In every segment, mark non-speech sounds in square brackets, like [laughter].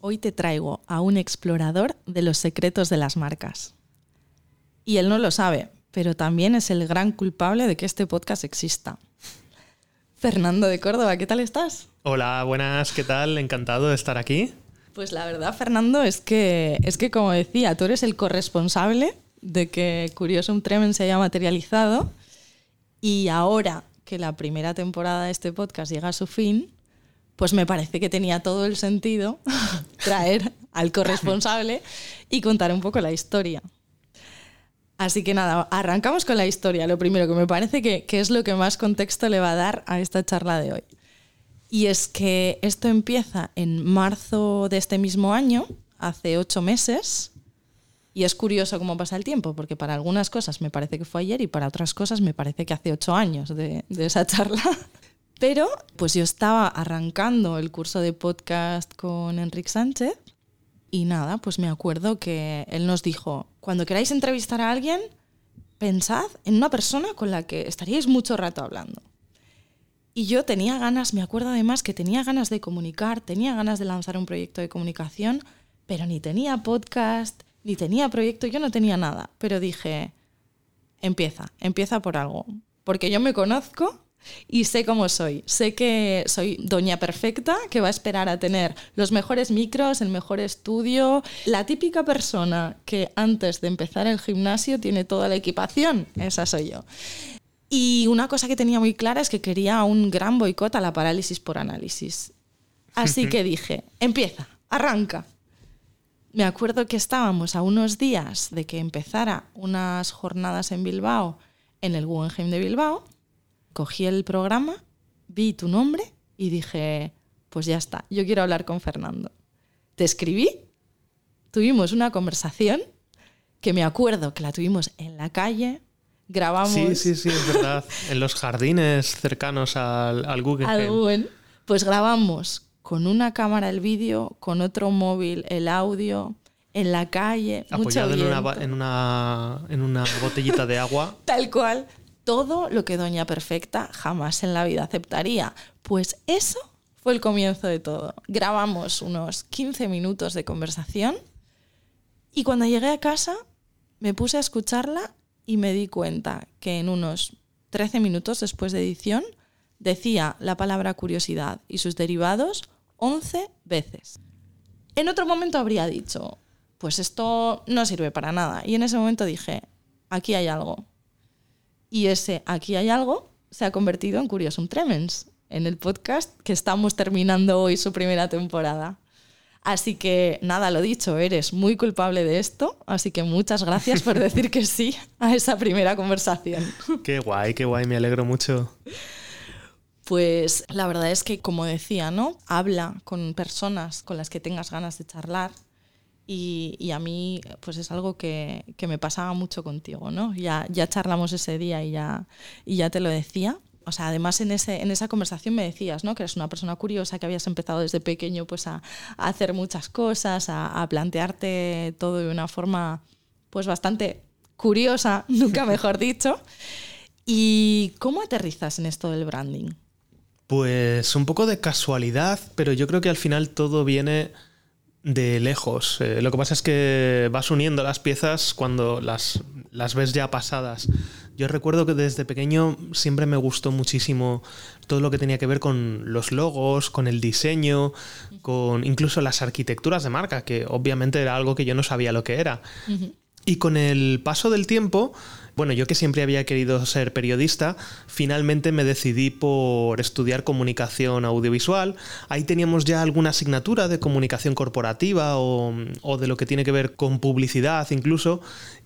hoy te traigo a un explorador de los secretos de las marcas. Y él no lo sabe, pero también es el gran culpable de que este podcast exista. Fernando de Córdoba, ¿qué tal estás? Hola, buenas, ¿qué tal? Encantado de estar aquí. Pues la verdad, Fernando, es que, es que como decía, tú eres el corresponsable de que Curiosum Tremen se haya materializado y ahora que la primera temporada de este podcast llega a su fin, pues me parece que tenía todo el sentido [laughs] traer al corresponsable y contar un poco la historia. Así que nada, arrancamos con la historia, lo primero que me parece que, es lo que más contexto le va a dar a esta charla de hoy. Y es que esto empieza en marzo de este mismo año, hace ocho meses, y es curioso cómo pasa el tiempo, porque para algunas cosas me parece que fue ayer y para otras cosas me parece que hace ocho años de esa charla. [laughs] Pero pues yo estaba arrancando el curso de podcast con Enrique Sánchez y nada, pues me acuerdo que él nos dijo, cuando queráis entrevistar a alguien, pensad en una persona con la que estaríais mucho rato hablando. Y yo tenía ganas, me acuerdo además que tenía ganas de comunicar, tenía ganas de lanzar un proyecto de comunicación, pero ni tenía podcast, ni tenía proyecto, yo no tenía nada. Pero dije, empieza, empieza por algo. Porque yo me conozco y sé cómo soy. Sé que soy doña perfecta, que va a esperar a tener los mejores micros, el mejor estudio, la típica persona que antes de empezar el gimnasio tiene toda la equipación. Esa soy yo. Y una cosa que tenía muy clara es que quería un gran boicot a la parálisis por análisis. Así que [laughs] dije, empieza, arranca. Me acuerdo que estábamos a unos días de que empezara unas jornadas en Bilbao, en el Guggenheim de Bilbao, cogí el programa, vi tu nombre y dije, pues ya está, yo quiero hablar con Fernando. Te escribí, tuvimos una conversación que me acuerdo que la tuvimos en la calle, grabamos... Sí, sí, sí, es verdad, en los jardines cercanos al, al Google. Al Pues grabamos con una cámara el vídeo, con otro móvil el audio, en la calle, apoyado en una, en una, en una botellita de agua. [laughs] Tal cual todo lo que Doña Perfecta jamás en la vida aceptaría. Pues eso fue el comienzo de todo. Grabamos unos 15 minutos de conversación y cuando llegué a casa me puse a escucharla y me di cuenta que en unos 13 minutos después de edición decía la palabra curiosidad y sus derivados 11 veces. En otro momento habría dicho, pues esto no sirve para nada. Y en ese momento dije, aquí hay algo. Y ese Aquí hay algo se ha convertido en Curiosum Tremens, en el podcast que estamos terminando hoy su primera temporada. Así que nada, lo dicho, eres muy culpable de esto, así que muchas gracias por [laughs] decir que sí a esa primera conversación. Qué guay, qué guay, me alegro mucho. Pues la verdad es que, como decía, ¿no? Habla con personas con las que tengas ganas de charlar y, a mí, pues es algo que, que, me pasaba mucho contigo, ¿no? Ya, ya charlamos ese día y ya, y ya te lo decía. O sea, además en, ese, en esa conversación me decías, ¿no? Que eres una persona curiosa, que habías empezado desde pequeño pues a, hacer muchas cosas, a, a, plantearte todo de una forma pues bastante curiosa, [laughs] nunca mejor dicho. ¿Y cómo aterrizas en esto del branding? Pues un poco de casualidad, pero yo creo que al final todo viene de lejos. Eh, lo que pasa es que vas uniendo las piezas cuando las, las ves ya pasadas. Yo recuerdo que desde pequeño siempre me gustó muchísimo todo lo que tenía que ver con los logos, con el diseño, con incluso las arquitecturas de marca, que obviamente era algo que yo no sabía lo que era. Y con el paso del tiempo, bueno, yo que siempre había querido ser periodista, finalmente me decidí por estudiar comunicación audiovisual. Ahí teníamos ya alguna asignatura de comunicación corporativa o, de lo que tiene que ver con publicidad incluso.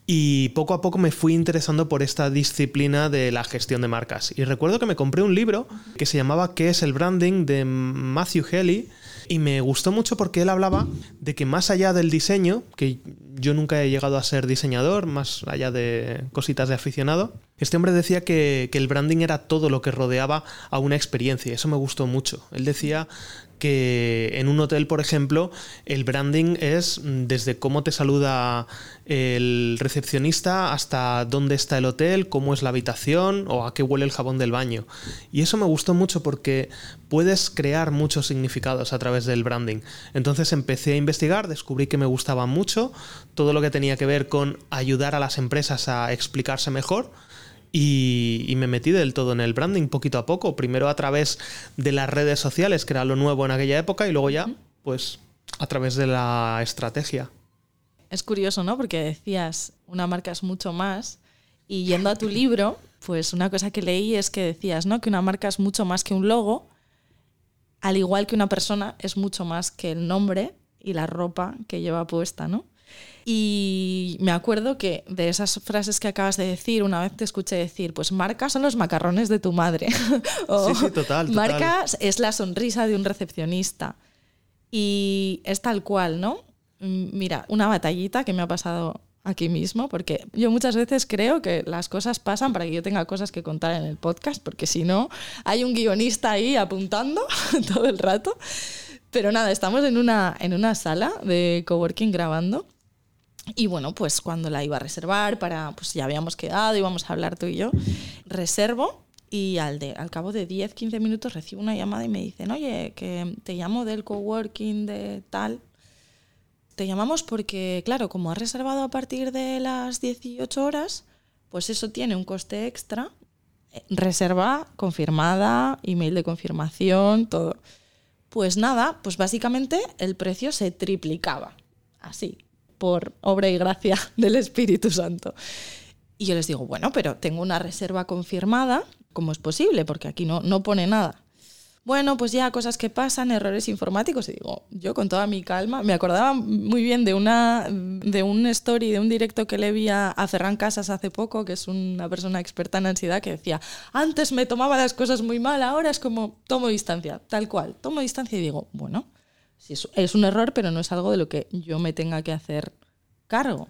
Y poco a poco me fui interesando por esta disciplina de la gestión de marcas. Y recuerdo que me compré un libro que se llamaba ¿Qué es el branding? de Matthew Haley y me gustó mucho porque él hablaba de que más allá del diseño, que yo nunca he llegado a ser diseñador, más allá de cositas de aficionado, este hombre decía que, que el branding era todo lo que rodeaba a una experiencia eso me gustó mucho. Él decía que en un hotel, por ejemplo, el branding es desde cómo te saluda el recepcionista hasta dónde está el hotel, cómo es la habitación o a qué huele el jabón del baño. Y eso me gustó mucho porque puedes crear muchos significados a través del branding. Entonces empecé a investigar, descubrí que me gustaba mucho todo lo que tenía que ver con ayudar a las empresas a explicarse mejor. Y, me metí del todo en el branding poquito a poco. Primero a través de las redes sociales, que era lo nuevo en aquella época, y luego ya, pues, a través de la estrategia. Es curioso, ¿no? Porque decías, una marca es mucho más. Y yendo a tu libro, pues una cosa que leí es que decías, ¿no? Que una marca es mucho más que un logo, al igual que una persona es mucho más que el nombre y la ropa que lleva puesta, ¿no? Y me acuerdo que de esas frases que acabas de decir, una vez te escuché decir, pues marca son los macarrones de tu madre. [laughs] o sí, sí, total, total. Marca es la sonrisa de un recepcionista. Y es tal cual, ¿no? Mm, mira, una batallita que me ha pasado aquí mismo, porque yo muchas veces creo que las cosas pasan para que yo tenga cosas que contar en el podcast, porque si no, hay un guionista ahí apuntando [laughs] todo el rato. Pero nada, estamos en una, en una sala de coworking grabando y bueno, pues cuando la iba a reservar, para, pues ya habíamos quedado, íbamos a hablar tú y yo, reservo y al, de, al cabo de 10, 15 minutos recibo una llamada y me dicen, oye, que te llamo del coworking de tal. Te llamamos porque, claro, como has reservado a partir de las 18 horas, pues eso tiene un coste extra. Eh, reserva confirmada, email de confirmación, todo. Pues nada, pues básicamente el precio se triplicaba. Así, por obra y gracia [laughs] del Espíritu Santo. Y yo les digo, bueno, pero tengo una reserva confirmada, ¿cómo es posible? Porque aquí no, no pone nada. Bueno, pues ya cosas que pasan, errores informáticos. Y digo, yo con toda mi calma, me acordaba muy bien de, una, de un story, de un directo que le vi a, Ferran Casas hace poco, que es una persona experta en ansiedad, que decía, antes me tomaba las cosas muy mal, ahora es como tomo distancia, tal cual. Tomo distancia y digo, bueno, es un error, pero no es algo de lo que yo me tenga que hacer cargo.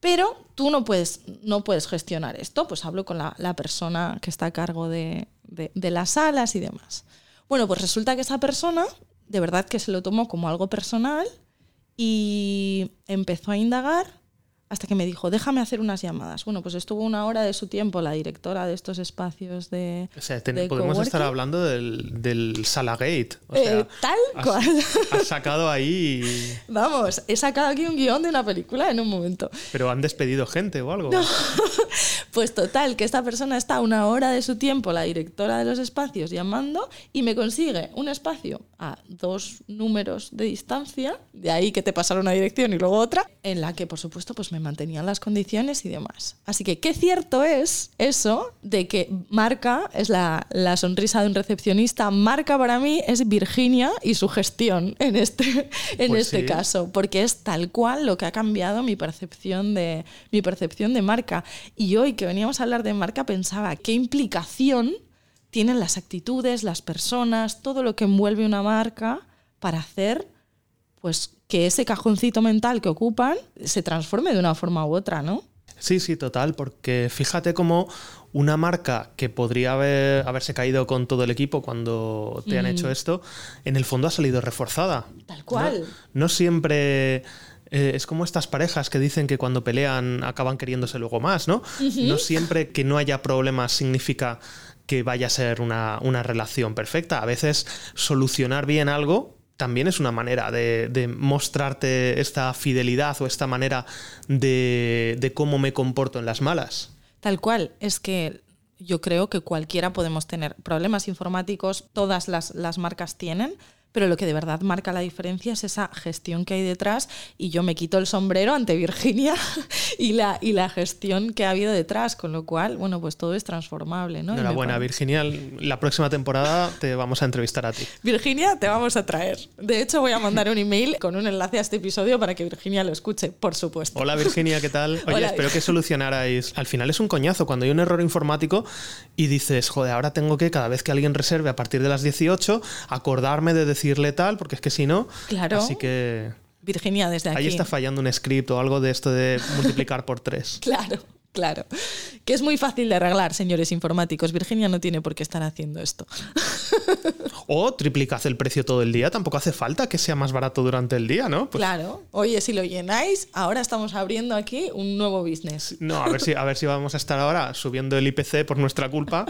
Pero tú no puedes, no puedes gestionar esto, pues hablo con la, persona que está a cargo de, de, las salas y demás. Bueno, pues resulta que esa persona de verdad que se lo tomó como algo personal y empezó a indagar hasta que me dijo, déjame hacer unas llamadas. Bueno, pues estuvo una hora de su tiempo la directora de estos espacios de. O sea, podemos estar hablando del, del Salagate. O sea, eh, tal cual. Has sacado ahí. [laughs] Vamos, he sacado aquí un guion de una película en un momento. Pero han despedido gente o algo. [laughs] pues total, que esta persona está una hora de su tiempo, la directora de los espacios, llamando y me consigue un espacio a dos números de distancia, de ahí que te pasaron una dirección y luego otra, en la que por supuesto pues me mantenían las condiciones y demás. Así que qué cierto es eso de que marca es la, sonrisa de un recepcionista, marca para mí es Virginia y su gestión en este, [laughs] en pues este caso, porque es tal cual lo que ha cambiado mi percepción, de, mi percepción de marca. Y hoy que veníamos a hablar de marca pensaba qué implicación tienen las actitudes, las personas, todo lo que envuelve una marca para hacer pues que ese cajoncito mental que ocupan se transforme de una forma u otra, ¿no? Sí, sí, total, porque fíjate cómo una marca que podría haber, haberse caído con todo el equipo cuando te han hecho esto, en el fondo ha salido reforzada. Tal cual. No, siempre... Eh, es como estas parejas que dicen que cuando pelean acaban queriéndose luego más, ¿no? No siempre que no haya problemas significa que vaya a ser una, relación perfecta. A veces solucionar bien algo también es una manera de, mostrarte esta fidelidad o esta manera de, cómo me comporto en las malas. Tal cual, es que yo creo que cualquiera podemos tener problemas informáticos, todas las, las marcas tienen, pero lo que de verdad marca la diferencia es esa gestión que hay detrás y yo me quito el sombrero ante Virginia [laughs] y la, y la gestión que ha habido detrás, con lo cual, bueno, pues todo es transformable. ¿no? Enhorabuena, Virginia, la próxima temporada te vamos a entrevistar a ti. Virginia, te vamos a traer. De hecho, voy a mandar un email con un enlace a este episodio para que Virginia lo escuche, por supuesto. Hola Virginia, ¿qué tal? [laughs] Oye, espero que solucionarais. Al final es un coñazo cuando hay un error informático y dices, joder, ahora tengo que cada vez que alguien reserve a partir de las 18 acordarme de decir decirle tal, porque es que si no. Claro. Así que. Virginia, desde aquí. Ahí está fallando un script o algo de esto de multiplicar por tres. [laughs] Claro, Claro, que es muy fácil de arreglar, señores informáticos. Virginia no tiene por qué estar haciendo esto. [laughs] O triplicad el precio todo el día, tampoco hace falta que sea más barato durante el día, ¿no? Pues claro, oye, si lo llenáis, ahora estamos abriendo aquí un nuevo business. No, a ver si, a ver si vamos a estar ahora subiendo el IPC por nuestra culpa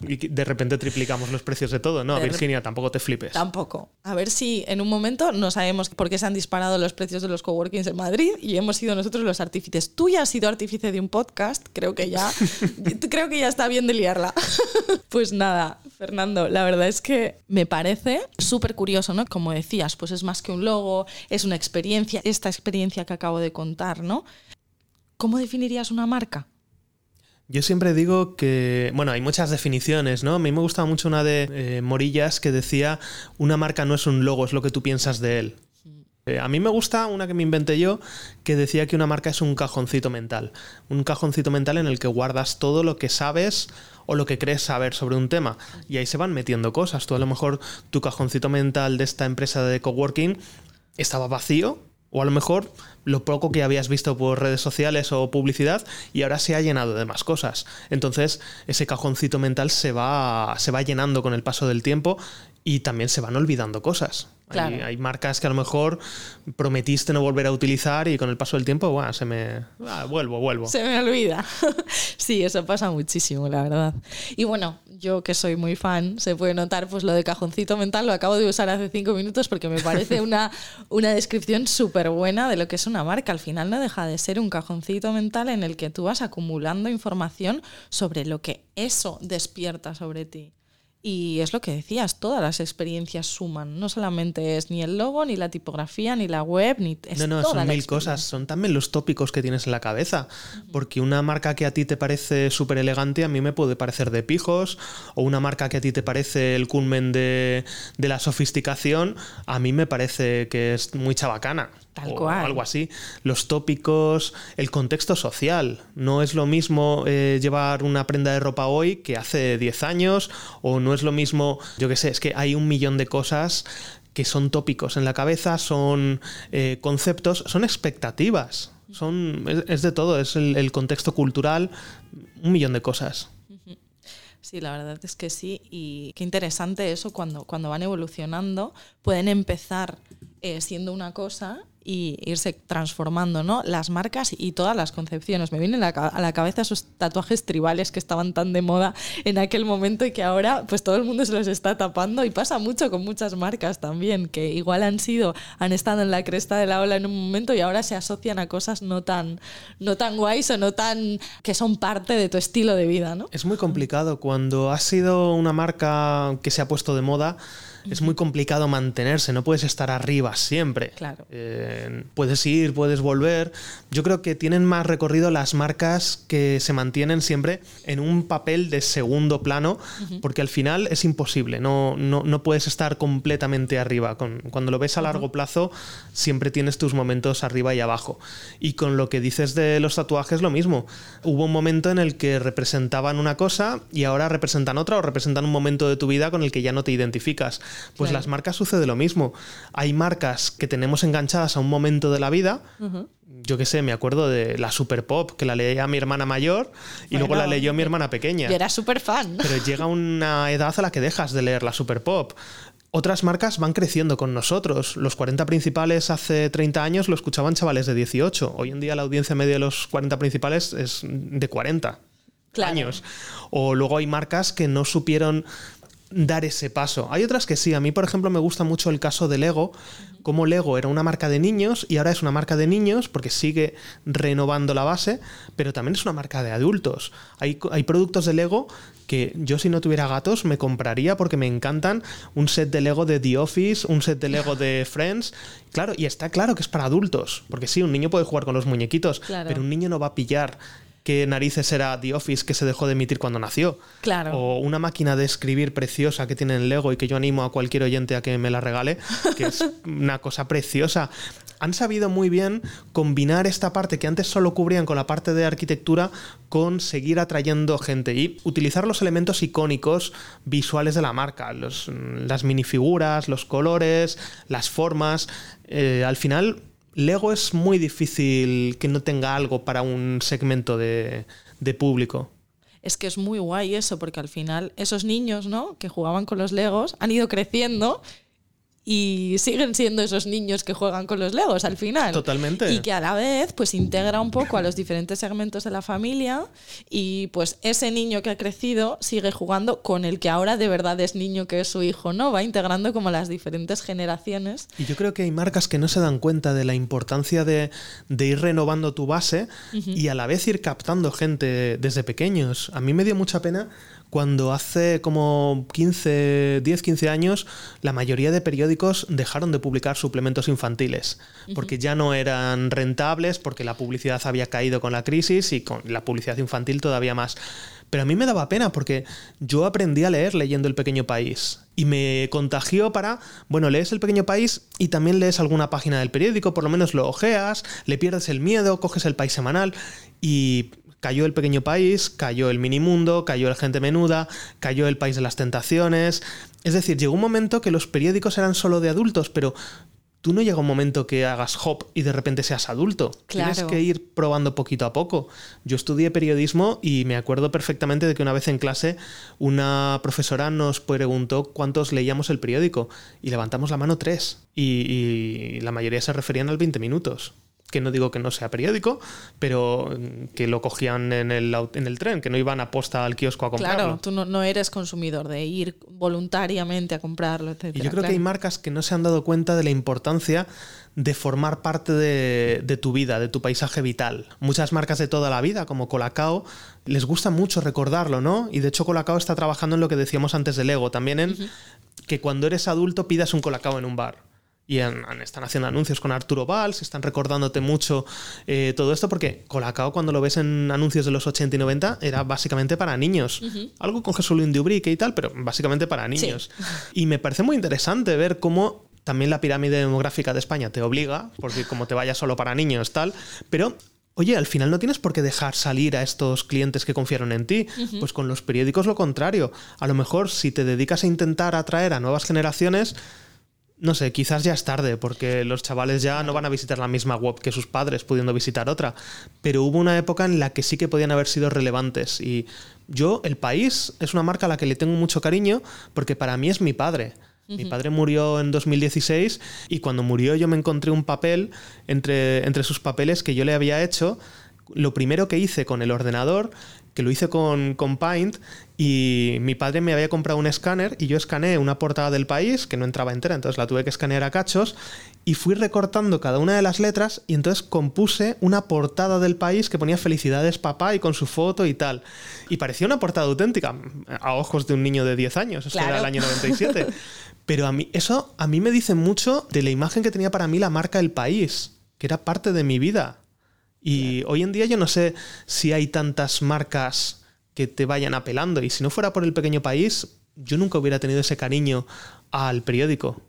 y de repente triplicamos los precios de todo. No, Virginia, tampoco te flipes. Tampoco. A ver si en un momento no sabemos por qué se han disparado los precios de los coworkings en Madrid y hemos sido nosotros los artífices. Tú ya has sido artífice de un podcast, creo que ya, [laughs] creo que ya está bien de liarla. [laughs] pues nada, Fernando, la verdad es que me parece súper curioso, ¿no? Como decías, pues es más que un logo, es una experiencia, esta experiencia que acabo de contar, ¿no? ¿Cómo definirías una marca? Yo siempre digo que, bueno, hay muchas definiciones, ¿no? A mí me gustaba mucho una de eh, Morillas que decía, una marca no es un logo, es lo que tú piensas de él. Eh, a mí me gusta una que me inventé yo que decía que una marca es un cajoncito mental. Un cajoncito mental en el que guardas todo lo que sabes o lo que crees saber sobre un tema. Y ahí se van metiendo cosas. Tú a lo mejor tu cajoncito mental de esta empresa de coworking estaba vacío o a lo mejor lo poco que habías visto por redes sociales o publicidad y ahora se ha llenado de más cosas. Entonces ese cajoncito mental se va, se va llenando con el paso del tiempo y también se van olvidando cosas. Hay, marcas que a lo mejor prometiste no volver a utilizar y con el paso del tiempo, se me... Ah, vuelvo, vuelvo. Se me olvida. [laughs] sí, eso pasa muchísimo, la verdad. Y bueno, yo que soy muy fan, se puede notar pues lo de cajoncito mental, lo acabo de usar hace cinco minutos porque me parece [laughs] una, una descripción súper buena de lo que es una marca. Al final no deja de ser un cajoncito mental en el que tú vas acumulando información sobre lo que eso despierta sobre ti. Y es lo que decías, todas las experiencias suman. No solamente es ni el logo, ni la tipografía, ni la web, ni. Es no, no, son mil cosas. Son también los tópicos que tienes en la cabeza. Porque una marca que a ti te parece súper elegante, a mí me puede parecer de pijos. O una marca que a ti te parece el culmen de, de la sofisticación, a mí me parece que es muy chabacana o algo así. Los tópicos, el contexto social. No es lo mismo eh, llevar una prenda de ropa hoy que hace 10 años, o no es lo mismo, yo qué sé, es que hay un millón de cosas que son tópicos en la cabeza, son eh, conceptos, son expectativas. Son, es, de todo, es el, contexto cultural, un millón de cosas. Sí, la verdad es que sí. Y qué interesante eso cuando, cuando van evolucionando. Pueden empezar eh, siendo una cosa y irse transformando, ¿no? Las marcas y todas las concepciones. Me vienen a la cabeza esos tatuajes tribales que estaban tan de moda en aquel momento y que ahora pues todo el mundo se los está tapando y pasa mucho con muchas marcas también que igual han sido han estado en la cresta de la ola en un momento y ahora se asocian a cosas no tan no tan guays o no tan que son parte de tu estilo de vida, ¿no? Es muy complicado cuando has sido una marca que se ha puesto de moda es muy complicado mantenerse, no puedes estar arriba siempre. Claro. Eh, puedes ir, puedes volver. Yo creo que tienen más recorrido las marcas que se mantienen siempre en un papel de segundo plano, porque al final es imposible, no, no, puedes estar completamente arriba. cuando lo ves a largo plazo, siempre tienes tus momentos arriba y abajo. Y con lo que dices de los tatuajes, lo mismo. Hubo un momento en el que representaban una cosa y ahora representan otra o representan un momento de tu vida con el que ya no te identificas. Pues las marcas sucede lo mismo. Hay marcas que tenemos enganchadas a un momento de la vida. Yo qué sé, me acuerdo de la Super Pop, que la leía mi hermana mayor y luego la leyó mi hermana pequeña. Yo era súper fan. Pero llega una edad a la que dejas de leer la Super Pop. Otras marcas van creciendo con nosotros. Los 40 principales hace 30 años lo escuchaban chavales de 18. Hoy en día la audiencia media de los 40 principales es de 40 años. O luego hay marcas que no supieron dar ese paso. Hay otras que sí. A mí, por ejemplo, me gusta mucho el caso de Lego, como Lego era una marca de niños y ahora es una marca de niños porque sigue renovando la base, pero también es una marca de adultos. Hay, hay productos de Lego que yo si no tuviera gatos me compraría porque me encantan un set de Lego de The Office, un set de Lego de [laughs] Friends. Claro, y está claro que es para adultos, porque sí, un niño puede jugar con los muñequitos, pero un niño no va a pillar qué narices era The Office que se dejó de emitir cuando nació. Claro. O una máquina de escribir preciosa que tiene en Lego y que yo animo a cualquier oyente a que me la regale, que es [laughs] una cosa preciosa. Han sabido muy bien combinar esta parte que antes solo cubrían con la parte de arquitectura con seguir atrayendo gente y utilizar los elementos icónicos visuales de la marca, los, las minifiguras, los colores, las formas. Eh, al final Lego es muy difícil que no tenga algo para un segmento de, público es que es muy guay eso, porque al final esos niños, ¿no? Que jugaban con los Legos han ido creciendo y siguen siendo esos niños que juegan con los Legos al final. Totalmente. Y que a la vez pues integra un poco a los diferentes segmentos de la familia y pues ese niño que ha crecido sigue jugando con el que ahora de verdad es niño que es su hijo, ¿no? Va integrando como las diferentes generaciones. Y yo creo que hay marcas que no se dan cuenta de la importancia de, ir renovando tu base y a la vez ir captando gente desde pequeños. A mí me dio mucha pena cuando hace como 15, 10, 15 años la mayoría de periódicos dejaron de publicar suplementos infantiles, porque ya no eran rentables, porque la publicidad había caído con la crisis y con la publicidad infantil todavía más. Pero a mí me daba pena porque yo aprendí a leer leyendo El Pequeño País y me contagió para, bueno, lees El Pequeño País y también lees alguna página del periódico, por lo menos lo ojeas, le pierdes el miedo, coges el país semanal y Cayó el pequeño país, cayó el mini mundo, cayó el gente menuda, cayó el país de las tentaciones. Es decir, llegó un momento que los periódicos eran solo de adultos, pero tú no llega un momento que hagas hop y de repente seas adulto. Tienes que ir probando poquito a poco. Yo estudié periodismo y me acuerdo perfectamente de que una vez en clase una profesora nos preguntó cuántos leíamos el periódico y levantamos la mano tres y, y la mayoría se referían al 20 minutos que no digo que no sea periódico, pero que lo cogían en el, en el tren, que no iban a posta al kiosco a comprarlo. Claro, tú no, eres consumidor de ir voluntariamente a comprarlo, etc. Y yo creo que hay marcas que no se han dado cuenta de la importancia de formar parte de, de, tu vida, de tu paisaje vital. Muchas marcas de toda la vida, como Colacao, les gusta mucho recordarlo, ¿no? Y de hecho Colacao está trabajando en lo que decíamos antes del ego, también en que cuando eres adulto pidas un Colacao en un bar y están haciendo anuncios con Arturo Valls, están recordándote mucho eh, todo esto, porque Colacao, cuando lo ves en anuncios de los 80 y 90, era básicamente para niños. Algo con Jesulín de Ubrique y tal, pero básicamente para niños. [laughs] Y me parece muy interesante ver cómo también la pirámide demográfica de España te obliga, porque como te vayas solo para niños, tal, pero Oye, al final no tienes por qué dejar salir a estos clientes que confiaron en ti. Pues con los periódicos lo contrario. A lo mejor si te dedicas a intentar atraer a nuevas generaciones, no sé, quizás ya es tarde, porque los chavales ya no van a visitar la misma web que sus padres, pudiendo visitar otra. Pero hubo una época en la que sí que podían haber sido relevantes. Y yo, El País, es una marca a la que le tengo mucho cariño, porque para mí es mi padre. Mi padre murió en 2016 y cuando murió yo me encontré un papel entre, entre sus papeles que yo le había hecho. Lo primero que hice con el ordenador que lo hice con, con, Paint y mi padre me había comprado un escáner y yo escaneé una portada del país que no entraba entera, entonces la tuve que escanear a cachos y fui recortando cada una de las letras y entonces compuse una portada del país que ponía felicidades papá y con su foto y tal. Y parecía una portada auténtica a ojos de un niño de 10 años, eso era el año [laughs] 97. Pero a mí, eso a mí me dice mucho de la imagen que tenía para mí la marca El País, que era parte de mi vida. Y hoy en día yo no sé si hay tantas marcas que te vayan apelando. Y si no fuera por el pequeño país, yo nunca hubiera tenido ese cariño al periódico.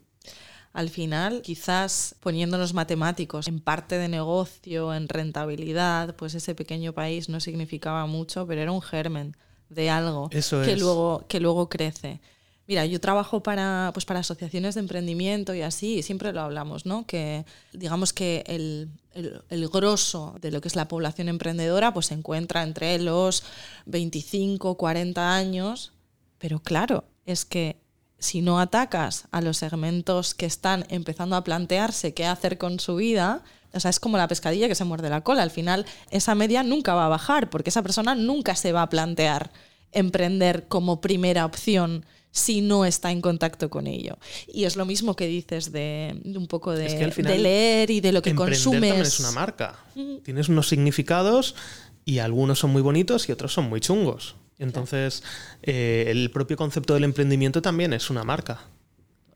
Al final, quizás poniéndonos matemáticos en parte de negocio, en rentabilidad, pues ese pequeño país no significaba mucho, pero era un germen de algo que, luego, que luego crece. Mira, yo trabajo para, pues para asociaciones de emprendimiento y así, y siempre lo hablamos, ¿no? Que digamos que el, el, grosso de lo que es la población emprendedora pues se encuentra entre los 25, 40 años, pero claro, es que si no atacas a los segmentos que están empezando a plantearse qué hacer con su vida, o sea, es como la pescadilla que se muerde la cola. Al final, esa media nunca va a bajar porque esa persona nunca se va a plantear emprender como primera opción si no está en contacto con ello. Y es lo mismo que dices de, un poco de, leer y de lo que consumes. También es una marca. Tienes unos significados y algunos son muy bonitos y otros son muy chungos. Entonces, eh, el propio concepto del emprendimiento también es una marca.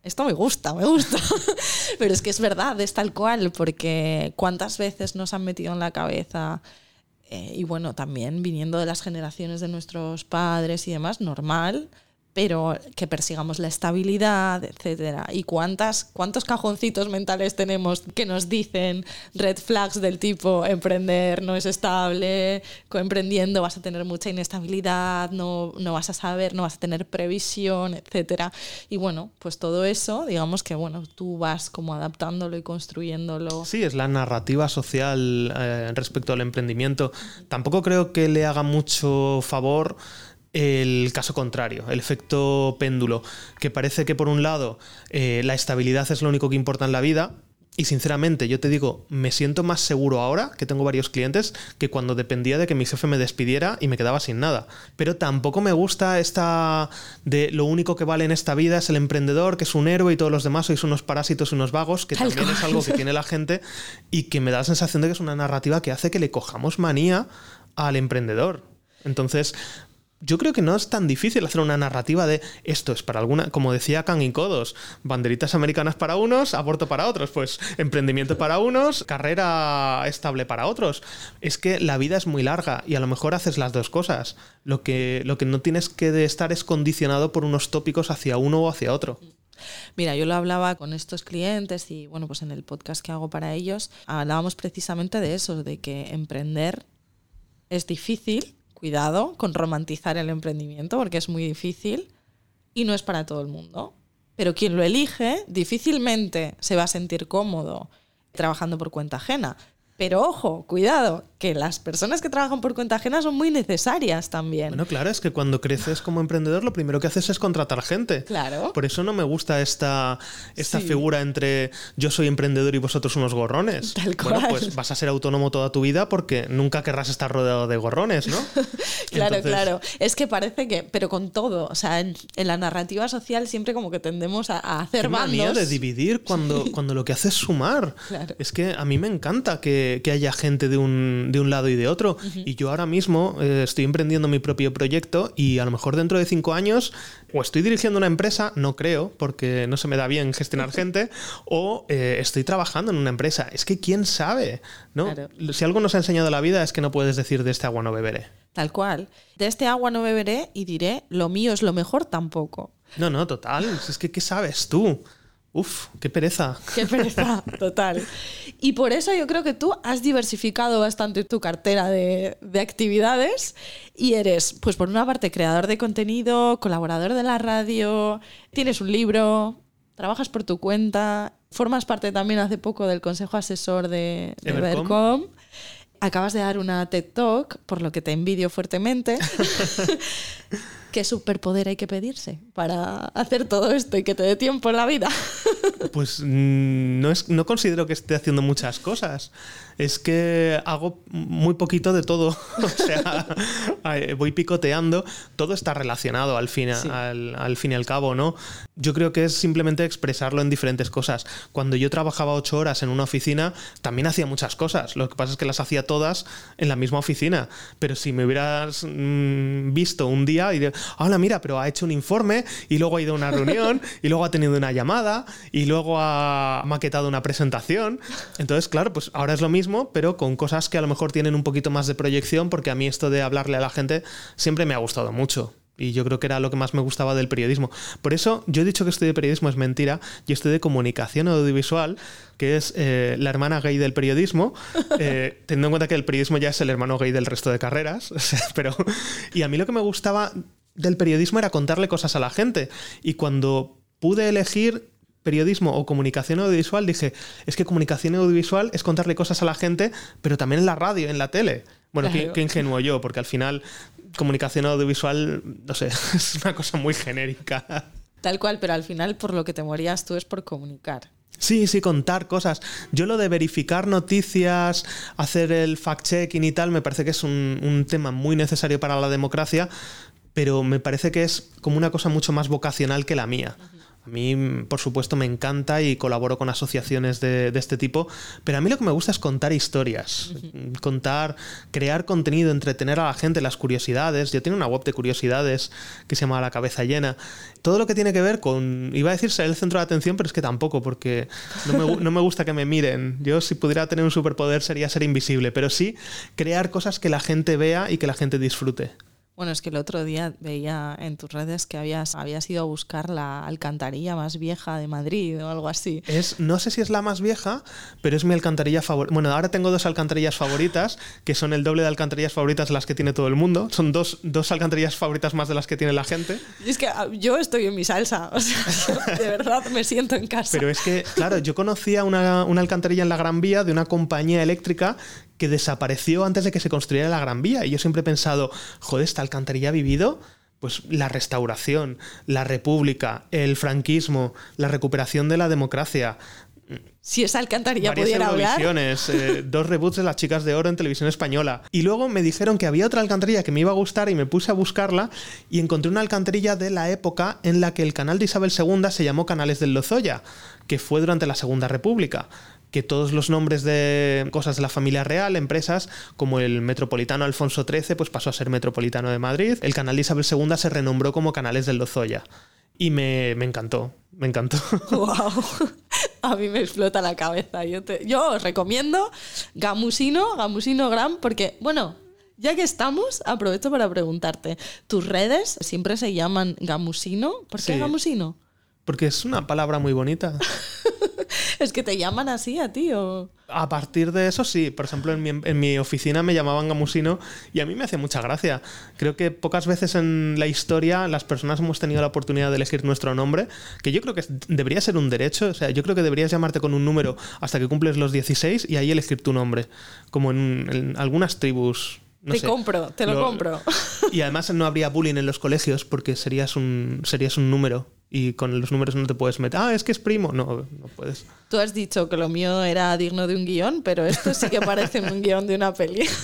Esto me gusta, me gusta. [laughs] Pero es que es verdad, es tal cual, porque cuántas veces nos han metido en la cabeza eh, y bueno, también viniendo de las generaciones de nuestros padres y demás, normal, pero que persigamos la estabilidad, etcétera. ¿Y cuántas, cuántos cajoncitos mentales tenemos que nos dicen red flags del tipo emprender no es estable, emprendiendo vas a tener mucha inestabilidad, no, no vas a saber, no vas a tener previsión, etcétera? Y bueno, pues todo eso, digamos que bueno, tú vas como adaptándolo y construyéndolo. Sí, es la narrativa social eh, respecto al emprendimiento. Tampoco creo que le haga mucho favor el caso contrario, el efecto péndulo, que parece que por un lado eh, la estabilidad es lo único que importa en la vida, y sinceramente, yo te digo, me siento más seguro ahora, que tengo varios clientes, que cuando dependía de que mi jefe me despidiera y me quedaba sin nada. Pero tampoco me gusta esta de lo único que vale en esta vida es el emprendedor, que es un héroe y todos los demás sois unos parásitos y unos vagos, que también es algo que tiene la gente y que me da la sensación de que es una narrativa que hace que le cojamos manía al emprendedor. Entonces, yo creo que no es tan difícil hacer una narrativa de esto es para alguna, como decía Kang y Codos, banderitas americanas para unos, aborto para otros, pues emprendimiento para unos, carrera estable para otros. Es que la vida es muy larga y a lo mejor haces las dos cosas. Lo que, lo que no tienes que estar es condicionado por unos tópicos hacia uno o hacia otro. Mira, yo lo hablaba con estos clientes y bueno, pues en el podcast que hago para ellos hablábamos precisamente de eso, de que emprender es difícil, cuidado con romantizar el emprendimiento porque es muy difícil y no es para todo el mundo. Pero quien lo elige difícilmente se va a sentir cómodo trabajando por cuenta ajena. Pero ojo, cuidado, que las personas que trabajan por cuenta ajena son muy necesarias también. Bueno, claro, es que cuando creces como emprendedor lo primero que haces es contratar gente. Claro. Por eso no me gusta esta, esta figura entre yo soy emprendedor y vosotros unos gorrones. Tal cual. Bueno, pues vas a ser autónomo toda tu vida porque nunca querrás estar rodeado de gorrones, ¿no? [laughs] claro, claro. Es que parece que, pero con todo, o sea, en, la narrativa social siempre como que tendemos a, hacer Qué manía de dividir cuando, cuando lo que hace es sumar. Claro. Es que a mí me encanta que que, haya gente de un, de un, lado y de otro. Y yo ahora mismo eh, estoy emprendiendo mi propio proyecto y a lo mejor dentro de cinco años o estoy dirigiendo una empresa, no creo, porque no se me da bien gestionar gente, o eh, estoy trabajando en una empresa. Es que quién sabe, ¿no? Si algo nos ha enseñado la vida es que no puedes decir de este agua no beberé. Tal cual. De este agua no beberé y diré, lo mío es lo mejor tampoco. No, no, total. Es que, ¿qué sabes tú? Uf, qué pereza. Qué pereza, [laughs] total. Y por eso yo creo que tú has diversificado bastante tu cartera de, actividades y eres, pues por una parte, creador de contenido, colaborador de la radio, tienes un libro, trabajas por tu cuenta, formas parte también hace poco del consejo asesor de, de Evercom. Acabas de dar una TED Talk, por lo que te envidio fuertemente. [laughs] ¿Qué superpoder hay que pedirse para hacer todo esto y que te dé tiempo en la vida? Pues mm, no, es, no considero que esté haciendo muchas cosas. Es que hago muy poquito de todo. [laughs] o sea, voy picoteando. Todo está relacionado al fin, al, al fin y al cabo, ¿no? Yo creo que es simplemente expresarlo en diferentes cosas. Cuando yo trabajaba ocho horas en una oficina, también hacía muchas cosas. Lo que pasa es que las hacía todas en la misma oficina. Pero si me hubieras mm, visto un día y de, hola, mira, pero ha hecho un informe y luego ha ido a una reunión y luego ha tenido una llamada y luego ha maquetado una presentación. Entonces, claro, pues ahora es lo mismo, pero con cosas que a lo mejor tienen un poquito más de proyección, porque a mí esto de hablarle a la gente siempre me ha gustado mucho. Y yo creo que era lo que más me gustaba del periodismo. Por eso yo he dicho que estoy de periodismo es mentira. Yo estoy de comunicación audiovisual, que es eh, la hermana gay del periodismo, [laughs] eh, teniendo en cuenta que el periodismo ya es el hermano gay del resto de carreras. [laughs] pero, y a mí lo que me gustaba del periodismo era contarle cosas a la gente. Y cuando pude elegir periodismo o comunicación audiovisual, dije, es que comunicación audiovisual es contarle cosas a la gente, pero también en la radio, en la tele. Bueno, qué, ingenuo yo, porque al final comunicación audiovisual, no sé, [laughs] es una cosa muy genérica. Tal cual, pero al final por lo que te morías tú es por comunicar. Sí, sí, contar cosas. Yo lo de verificar noticias, hacer el fact-checking y tal, me parece que es un, un tema muy necesario para la democracia, pero me parece que es como una cosa mucho más vocacional que la mía. A mí, por supuesto, me encanta y colaboro con asociaciones de, este tipo, pero a mí lo que me gusta es contar historias, contar, crear contenido, entretener a la gente, las curiosidades. Yo tengo una web de curiosidades que se llama La Cabeza Llena. Todo lo que tiene que ver con, iba a decir ser el centro de atención, pero es que tampoco, porque no me, no me gusta que me miren. Yo si pudiera tener un superpoder sería ser invisible, pero sí crear cosas que la gente vea y que la gente disfrute. Bueno, es que el otro día veía en tus redes que habías, habías ido a buscar la alcantarilla más vieja de Madrid o algo así. Es, no sé si es la más vieja, pero es mi alcantarilla favorita. Bueno, ahora tengo dos alcantarillas favoritas, que son el doble de alcantarillas favoritas de las que tiene todo el mundo. Son dos, dos alcantarillas favoritas más de las que tiene la gente. Y es que ah, yo estoy en mi salsa, [laughs] o sea, de verdad me siento en casa. Pero es que, claro, yo conocía una, una alcantarilla en la Gran Vía de una compañía eléctrica que desapareció antes de que se construyera la Gran Vía. Y yo siempre he pensado, joder, esta alcantarilla ha vivido pues la restauración, la república, el franquismo, la recuperación de la democracia. Si esa alcantarilla pudiera hablar. Eh, [laughs] dos reboots de Las Chicas de Oro en televisión española. Y luego me dijeron que había otra alcantarilla que me iba a gustar y me puse a buscarla y encontré una alcantarilla de la época en la que el canal de Isabel II se llamó Canales del Lozoya, que fue durante la Segunda República que todos los nombres de cosas de la familia real, empresas como el Metropolitano Alfonso XIII, pues pasó a ser Metropolitano de Madrid. El canal de Isabel II se renombró como Canales del Lozoya. Y me, me encantó, me encantó. [laughs] Wow. A mí me explota la cabeza. Yo, te- yo os recomiendo Gamusino, Gamusino Gram, porque, bueno, ya que estamos, aprovecho para preguntarte, ¿tus redes siempre se llaman Gamusino? ¿Por qué Sí. Gamusino? Porque es una palabra muy bonita. [laughs] Es que te llaman así a ti o... A partir de eso, sí. Por ejemplo, en mi, en mi oficina me llamaban gamusino y a mí me hacía mucha gracia. Creo que pocas veces en la historia las personas hemos tenido la oportunidad de elegir nuestro nombre, que yo creo que debería ser un derecho. O sea, yo creo que deberías llamarte con un número hasta que cumples los 16 y ahí elegir tu nombre. Como en, en algunas tribus. No te sé. compro, te lo, Lo- compro. [laughs] Y además no habría bullying en los colegios porque serías un, serías un número. Y con los números no te puedes meter. Ah, es que es primo. No, no puedes. Tú has dicho que lo mío era digno de un guion, pero esto sí que parece un guion de una peli. [laughs]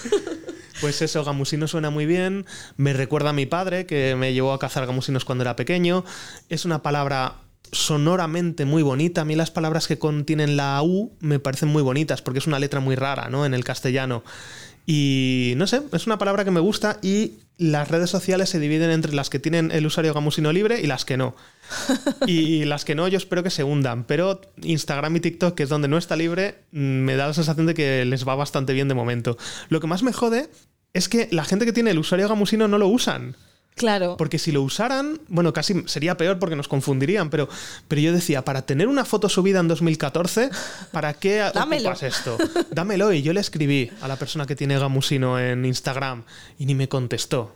Pues eso, gamusino suena muy bien. Me recuerda a mi padre, que me llevó a cazar gamusinos cuando era pequeño. Es una palabra sonoramente muy bonita. A mí las palabras que contienen la U me parecen muy bonitas, porque es una letra muy rara, ¿no? En el castellano. Y no sé, es una palabra que me gusta y las redes sociales se dividen entre las que tienen el usuario gamusino libre y las que no. [laughs] Y las que no, yo espero que se hundan. Pero Instagram y TikTok, que es donde no está libre, mm, me da la sensación de que les va bastante bien de momento. Lo que más me jode es que la gente que tiene el usuario gamusino no lo usan. Claro. Porque si lo usaran, bueno, casi sería peor porque nos confundirían, pero, pero yo decía, para tener una foto subida en 2014, ¿para qué [laughs] Dámelo. ocupas esto? Dámelo. Y yo le escribí a la persona que tiene gamusino en Instagram y ni me contestó.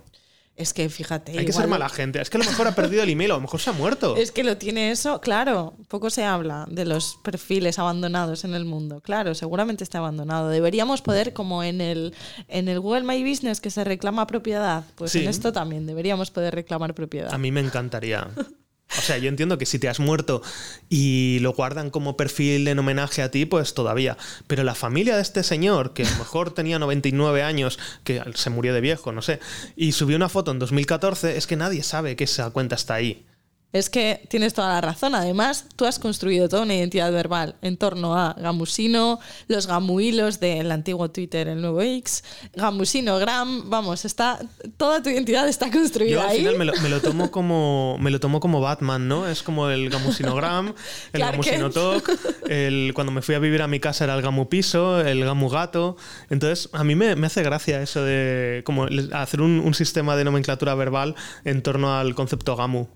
Es que fíjate. Hay que ser mala gente. Es que a lo mejor ha perdido el email, a lo mejor se ha muerto. [laughs] Es que lo tiene eso, claro. Poco se habla de los perfiles abandonados en el mundo. Claro, seguramente está abandonado. Deberíamos poder, como en el, en el Google My Business que se reclama propiedad, pues Sí. en esto también deberíamos poder reclamar A propiedad. mí me encantaría. [laughs] O sea, yo entiendo que si te has muerto y lo guardan como perfil en homenaje a ti, pues todavía. Pero la familia de este señor, que a lo mejor [laughs] tenía 99 años, que se murió de viejo, no sé, y subió una foto en 2014, es que nadie sabe que esa cuenta está ahí. Es que tienes toda la razón. Además, tú has construido toda una identidad verbal en torno a Gamusino, los gamuilos del antiguo Twitter, el nuevo X, Gamusino Gram. Vamos, está toda tu identidad está construida Yo al ahí. final me lo, me lo tomo como me lo tomo como Batman, ¿no? Es como el gamusinogram, el Clark gamusino talk, el cuando me fui a vivir a mi casa era el gamu piso, el gamu gato. Entonces, a mí me, me hace gracia eso de como hacer un, un sistema de nomenclatura verbal en torno al concepto gamu.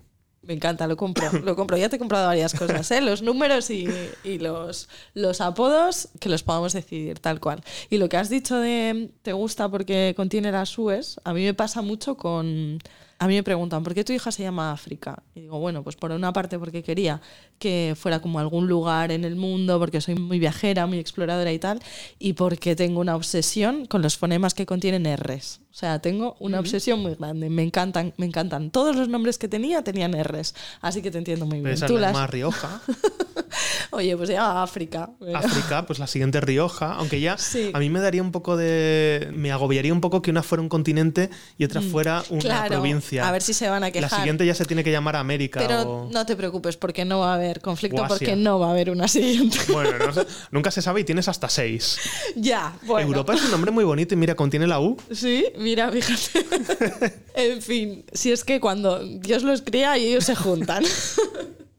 Me encanta, lo compro, lo compro. Ya te he comprado varias cosas, ¿eh? los números y, y los, los apodos que los podamos decidir tal cual. Y lo que has dicho de te gusta porque contiene las UES, a mí me pasa mucho con... A mí me preguntan, ¿por qué tu hija se llama África? Y digo, bueno, pues por una parte porque quería que fuera como algún lugar en el mundo, porque soy muy viajera, muy exploradora y tal, y porque tengo una obsesión con los fonemas que contienen R's. O sea, tengo una obsesión muy grande. Me encantan, me encantan. Todos los nombres que tenía tenían R's. Así que te entiendo muy bien. Esa Tú la las- más Rioja. [laughs] Oye, pues se llama África. África, pues la siguiente Rioja, aunque ya Sí. a mí me daría un poco de me agobiaría un poco que una fuera un continente y otra fuera una Mm, Claro, provincia. A ver si se van a La quejar. siguiente ya se tiene que llamar América Pero o no te preocupes porque no va a haber conflicto, porque no va a haber una siguiente. [laughs] Bueno, no nunca se sabe y tienes hasta seis. [laughs] ya, bueno. Europa es un nombre muy bonito y mira, contiene la U. Sí, mira, fíjate. [laughs] en fin, si es que cuando Dios los cría y ellos se juntan.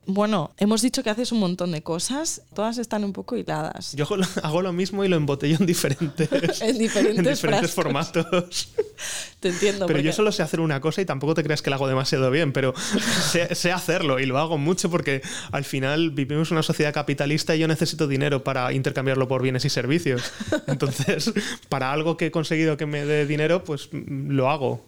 bueno, hemos dicho que haces un montón de cosas, todas están un poco hiladas. Yo hago lo- mismo y lo embotello en diferentes, En diferentes en diferentes formatos. Te entiendo. Pero yo solo sé hacer una cosa y tampoco te creas que la hago demasiado bien, pero [laughs] sé, sé hacerlo y lo hago mucho porque al final vivimos en una sociedad capitalista y yo necesito dinero para intercambiarlo por bienes y servicios. Entonces, [laughs] para algo que he conseguido que me dé dinero, pues mm, lo hago.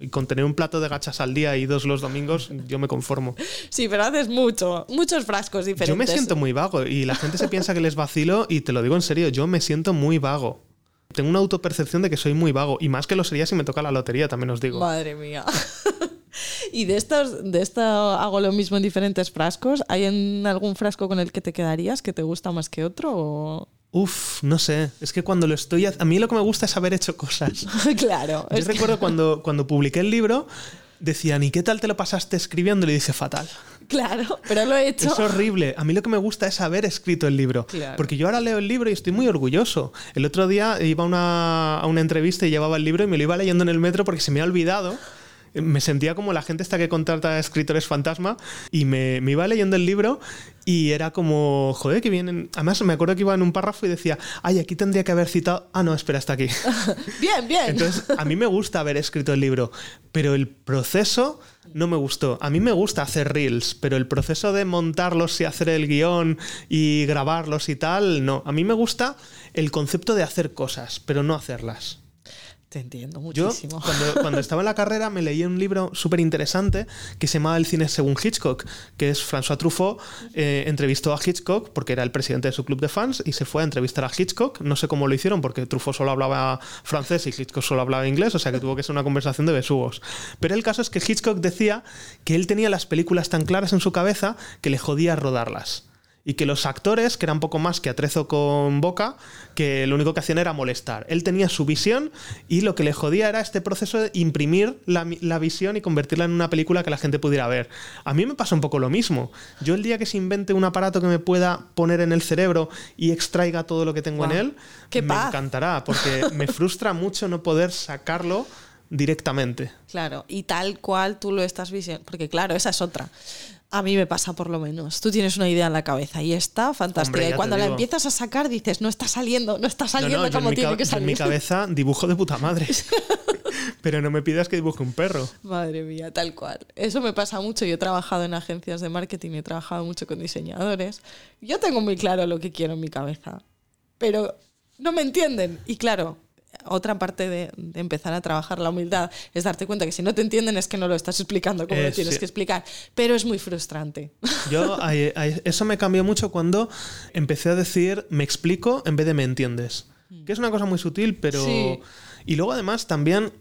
Y con tener un plato de gachas al día y dos los domingos, yo me conformo. Sí, pero haces mucho, muchos frascos diferentes. Yo me siento muy vago y la gente se piensa que les vacilo y te lo digo en serio, yo me siento muy vago. Tengo una autopercepción de que soy muy vago y más que lo sería si me toca la lotería, también os digo. Madre mía. [laughs] y de estos, de esto hago lo mismo en diferentes frascos. ¿Hay en algún frasco con el que te quedarías que te gusta más que otro? o- Uf, no sé. Es que cuando lo estoy. A mí lo que me gusta es haber hecho cosas. [laughs] claro. Yo es que- recuerdo cuando, cuando publiqué el libro, decían, ¿y qué tal te lo pasaste escribiendo? Y le dije, fatal. Claro, pero lo he hecho. Es horrible. A mí lo que me gusta es haber escrito el libro. Claro. Porque yo ahora leo el libro y estoy muy orgulloso. El otro día iba a una, a una entrevista y llevaba el libro y me lo iba leyendo en el metro porque se me ha olvidado. Me sentía como la gente esta que contrata a escritores fantasma y me, me iba leyendo el libro y era como, joder, que vienen. Además, me acuerdo que iba en un párrafo y decía, ay, aquí tendría que haber citado. Ah, no, espera, está aquí. [laughs] Bien, bien. Entonces, a mí me gusta haber escrito el libro, pero el proceso no me gustó. A mí me gusta hacer reels, pero el proceso de montarlos y hacer el guion y grabarlos y tal, no. A mí me gusta el concepto de hacer cosas, pero no hacerlas. Te entiendo Yo, muchísimo. cuando, cuando estaba en la carrera, me leí un libro súper interesante que se llamaba El cine según Hitchcock, que es François Truffaut eh, entrevistó a Hitchcock porque era el presidente de su club de fans y se fue a entrevistar a Hitchcock. No sé cómo lo hicieron porque Truffaut solo hablaba francés y Hitchcock solo hablaba inglés, o sea que tuvo que ser una conversación de besugos. Pero el caso es que Hitchcock decía que él tenía las películas tan claras en su cabeza que le jodía rodarlas. Y que los actores, que eran poco más que atrezo con boca, que lo único que hacían era molestar. Él tenía su visión y lo que le jodía era este proceso de imprimir la, la visión y convertirla en una película que la gente pudiera ver. A mí me pasa un poco lo mismo. Yo el día que se invente un aparato que me pueda poner en el cerebro y extraiga todo lo que tengo en él, ¡Qué me paz! encantará, porque [laughs] me frustra mucho no poder sacarlo directamente. Claro, y tal cual tú lo estás visionando. Porque claro, esa es otra. A mí me pasa por lo menos. Tú tienes una idea en la cabeza y está fantástica. Hombre, y cuando la empiezas a sacar dices, no está saliendo, no está saliendo no, como tiene que yo en mi salir. cabeza dibujo de puta madre. [laughs] Pero no me pidas que dibuje un perro. Madre mía, tal cual. Eso me pasa mucho. Yo he trabajado en agencias de marketing he trabajado mucho con diseñadores. Yo tengo muy claro lo que quiero en mi cabeza, pero no me entienden. Y claro, otra parte de, de empezar a trabajar la humildad es darte cuenta que si no te entienden es que no lo estás explicando como Eh, lo tienes sí. que explicar. Pero es muy frustrante. [laughs] Yo, ahí- ahí- eso me cambió mucho cuando empecé a decir me explico en vez de me entiendes. Que es una cosa muy sutil, pero. Sí. Y luego, además, también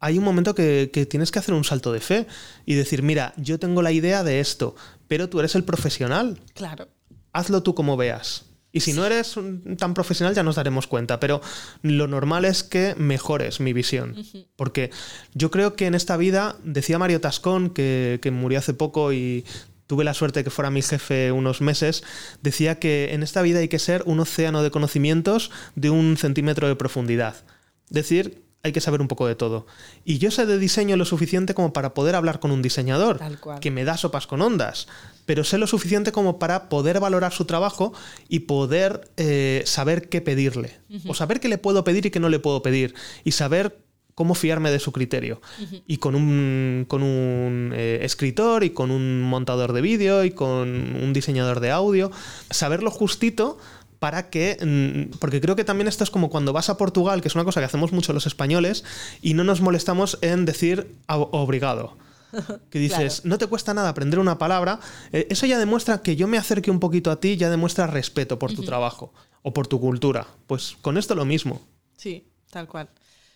hay un momento que, que tienes que hacer un salto de fe y decir, mira, yo tengo la idea de esto, pero tú eres el profesional. Claro. Hazlo tú como veas. Y si no eres tan profesional ya nos daremos cuenta, pero lo normal es que mejores mi visión. Porque yo creo que en esta vida, decía Mario Tascón, que, que murió hace poco y tuve la suerte de que fuera mi jefe unos meses, decía que en esta vida hay que ser un océano de conocimientos de un centímetro de profundidad. Decir, hay que saber un poco de todo. Y yo sé de diseño lo suficiente como para poder hablar con un diseñador, que me da sopas con ondas, pero sé lo suficiente como para poder valorar su trabajo y poder eh, saber qué pedirle. O saber qué le puedo pedir y qué no le puedo pedir. Y saber cómo fiarme de su criterio. Y con un, con un eh, escritor y con un montador de vídeo y con un diseñador de audio, saberlo justito para que, mm, porque creo que también esto es como cuando vas a Portugal, que es una cosa que hacemos mucho los españoles, y no nos molestamos en decir "Ob- obrigado. [laughs] Que dices, Claro. no te cuesta nada aprender una palabra, eh, eso ya demuestra que yo me acerque un poquito a ti, ya demuestra respeto por tu trabajo o por tu cultura. Pues con esto lo mismo. Sí, tal cual.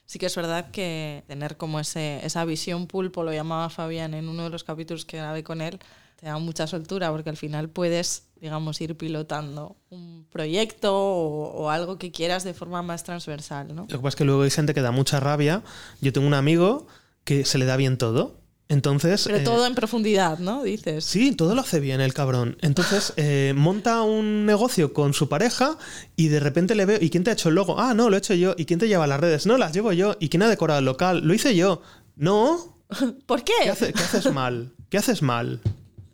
Sí que es verdad que tener como ese, esa visión pulpo, lo llamaba Fabián en uno de los capítulos que grabé con él, te da mucha soltura porque al final puedes, digamos, ir pilotando un proyecto o, o algo que quieras de forma más transversal, ¿no? Lo que pasa es que luego hay gente que da mucha rabia. Yo tengo un amigo que se le da bien todo. Entonces. Pero eh, todo en profundidad, ¿no? Dices. Sí, todo lo hace bien el cabrón. Entonces [laughs] eh, monta un negocio con su pareja y de repente le veo, ¿y quién te ha hecho el logo? Ah, no, lo he hecho yo. ¿Y quién te lleva las redes? No, las llevo yo. ¿Y quién ha decorado el local? Lo hice yo. No, [laughs] ¿Por qué? ¿qué, hace- qué haces mal? ¿Qué haces mal?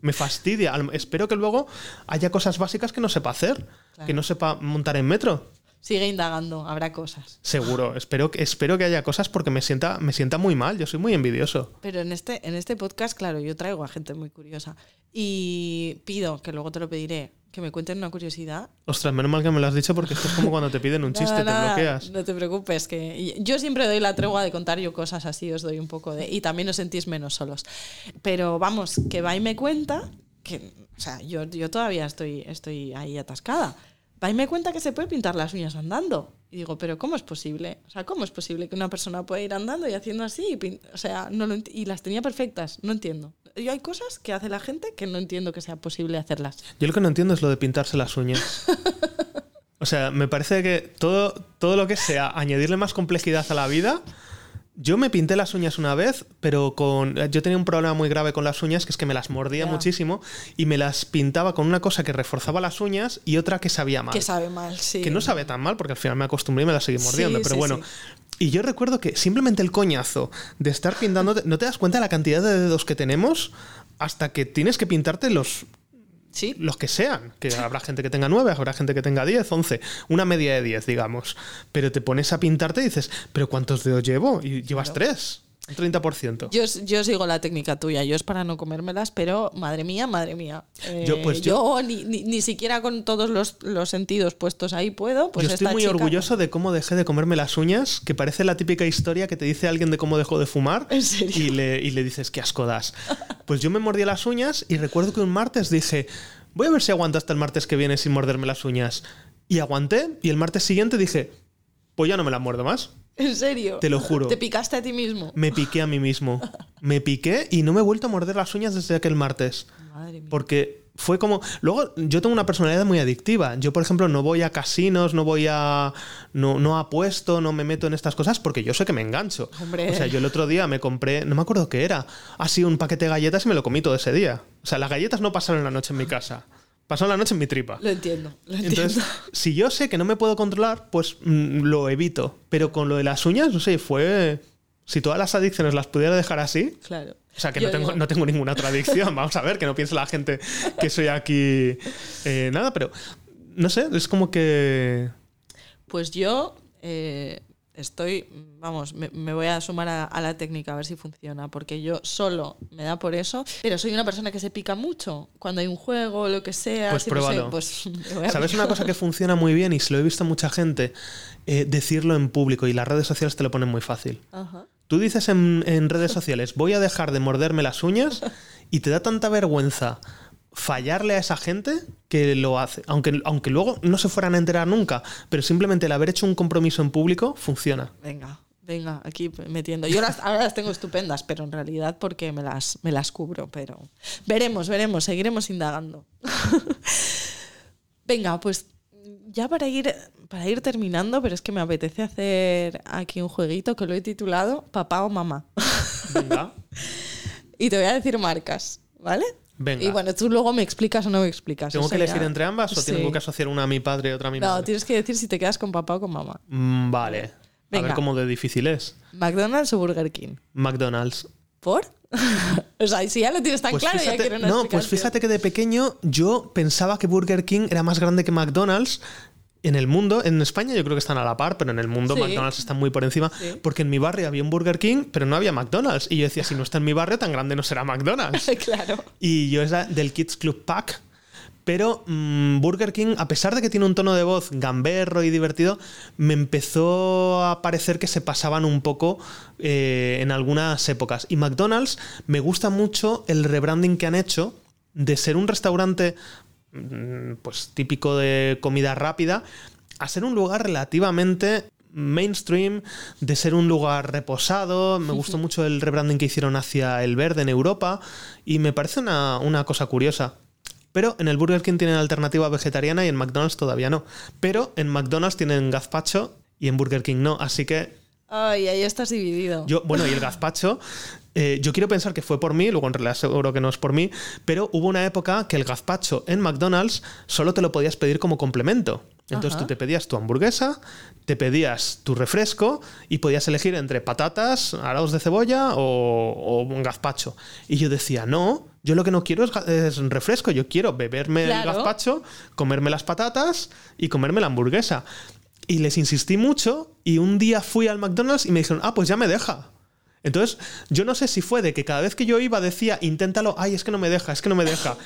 Me fastidia. Espero que luego haya cosas básicas que no sepa hacer, Claro. que no sepa montar en metro. Sigue indagando, habrá cosas. Seguro, espero, que- espero que haya cosas porque me sienta, me sienta muy mal, yo soy muy envidioso. Pero en este, en este podcast, claro, yo traigo a gente muy curiosa. Y pido, que luego te lo pediré, que me cuenten una curiosidad. Ostras, menos mal que me lo has dicho porque esto es como cuando te piden un [laughs] chiste, Nada, te bloqueas. No te preocupes, que yo siempre doy la tregua de contar yo cosas así, os doy un poco de. Y también os sentís menos solos. Pero vamos, que va y me cuenta que. O sea, yo, yo todavía estoy, estoy ahí atascada. Y me cuenta que se puede pintar las uñas andando. Y digo, pero ¿cómo es posible? O sea, ¿cómo es posible que una persona pueda ir andando y haciendo así? Y, o sea, no lo ent- y las tenía perfectas, no entiendo. Yo hay cosas que hace la gente que no entiendo que sea posible hacerlas. Yo lo que no entiendo es lo de pintarse las uñas. [laughs] O sea, me parece que todo, todo lo que sea añadirle más complejidad a la vida. Yo me pinté las uñas una vez, pero con. Yo tenía un problema muy grave con las uñas, que es que me las mordía muchísimo y me las pintaba con una cosa que reforzaba las uñas y otra que sabía mal. Que sabe mal, sí. Que no sabe tan mal, porque al final me acostumbré y me las seguí mordiendo. Sí, pero sí, bueno. sí. Y yo recuerdo que simplemente el coñazo de estar pintándote. No te das cuenta de la cantidad de dedos que tenemos hasta que tienes que pintarte los Sí, los que sean, que habrá gente que tenga 9, habrá gente que tenga 10, 11, una media de 10, digamos. Pero te pones a pintarte y dices, ¿pero cuántos dedos llevo? Y llevas 3, un 30%. Yo, yo sigo la técnica tuya, yo es para no comérmelas, pero madre mía, madre mía. Eh, Yo, pues, yo ni, ni, ni siquiera con todos los, los sentidos puestos ahí puedo. Pues Yo estoy muy chica- orgulloso de cómo dejé de comerme las uñas, que parece la típica historia que te dice alguien de cómo dejó de fumar ¿En serio? Y, le, y le dices, qué asco das. Pues yo me mordí las uñas y recuerdo que un martes dije, voy a ver si aguanto hasta el martes que viene sin morderme las uñas. Y aguanté y el martes siguiente dije, pues ya no me las muerdo más. [laughs] ¿En serio? Te lo juro. ¿Te picaste a ti mismo? Me piqué a mí mismo. Me piqué y no me he vuelto a morder las uñas desde aquel martes. Madre mía. Porque fue como. Luego, yo tengo una personalidad muy adictiva. Yo, por ejemplo, no voy a casinos, no voy a. No, no apuesto, no me meto en estas cosas porque yo sé que me engancho. Hombre. O sea, yo el otro día me compré. No me acuerdo qué era. Así un paquete de galletas y me lo comí todo ese día. O sea, las galletas no pasaron la noche en mi casa. Pasaron la noche en mi tripa. Lo entiendo, lo entiendo. Entonces, si yo sé que no me puedo controlar, pues mm, lo evito. Pero con lo de las uñas, no sé, fue. Si todas las adicciones las pudiera dejar así. claro. O sea, que Yo no tengo, no tengo ninguna otra adicción. Vamos a ver, que no piense la gente que soy aquí. eh, nada, pero. No sé, es como que. Pues yo eh, estoy, vamos, me, me voy a sumar a, a la técnica a ver si funciona, porque yo solo me da por eso, pero soy una persona que se pica mucho cuando hay un juego lo que sea. Pues pruébalo. pues [laughs] ¿Sabes una cosa que funciona muy bien y se lo he visto a mucha gente? Eh, decirlo en público y las redes sociales te lo ponen muy fácil. Ajá. Tú dices en, en redes sociales, voy a dejar de morderme las uñas y te da tanta vergüenza fallarle a esa gente que lo hace. Aunque, aunque luego no se fueran a enterar nunca, pero simplemente el haber hecho un compromiso en público funciona. Venga, venga, aquí metiendo. Yo las, ahora las tengo estupendas, pero en realidad porque me las, me las cubro. Pero veremos, veremos, seguiremos indagando. [laughs] venga, pues ya para ir, para ir terminando, pero es que me apetece hacer aquí un jueguito que lo he titulado Papá o Mamá. Venga. [laughs] y te voy a decir marcas, ¿vale? Venga. Y bueno, tú luego me explicas o no me explicas. ¿Tengo que elegir ya- entre ambas o Sí. tengo que asociar una a mi padre y otra a mi No, madre? tienes que decir si te quedas con papá o con mamá. Mm, Vale. A ver cómo de difícil es. ¿McDonald's o Burger King? McDonald's. ¿Por? [laughs] o sea, si ya lo tienes tan Pues claro, ya fíjate, quiero una no, pues fíjate que de pequeño yo pensaba que Burger King era más grande que McDonald's. En el mundo, en España yo creo que están a la par, pero en el mundo Sí. McDonald's está muy por encima. Sí. Porque en mi barrio había un Burger King, pero no había McDonald's. Y yo decía, si no está en mi barrio, tan grande no será McDonald's. [laughs] claro. Y yo era del Kids Club Pack. Pero mm, Burger King, a pesar de que tiene un tono de voz gamberro y divertido, me empezó a parecer que se pasaban un poco eh, en algunas épocas. Y McDonald's me gusta mucho el rebranding que han hecho de ser un restaurante pues típico de comida rápida a ser un lugar relativamente mainstream, de ser un lugar reposado. Me gustó mucho el rebranding que hicieron hacia el verde en Europa y me parece una, una cosa curiosa. Pero en el Burger King tienen alternativa vegetariana y en McDonald's todavía no. Pero en McDonald's tienen gazpacho y en Burger King no. Así que Ay, ahí estás dividido. yo, bueno, y el gazpacho, eh, yo quiero pensar que fue por mí, luego en realidad seguro que no es por mí, pero hubo una época que el gazpacho en McDonald's solo te lo podías pedir como complemento. Entonces Ajá. tú te pedías tu hamburguesa, te pedías tu refresco y podías elegir entre patatas, araos de cebolla o, o un gazpacho. Y yo decía, no, yo lo que no quiero es, es refresco, yo quiero beberme Claro. el gazpacho, comerme las patatas y comerme la hamburguesa. Y les insistí mucho y un día fui al McDonald's y me dijeron, ah, pues ya me deja. Entonces, yo no sé si fue de que cada vez que yo iba decía, inténtalo, ay, es que no me deja, es que no me deja.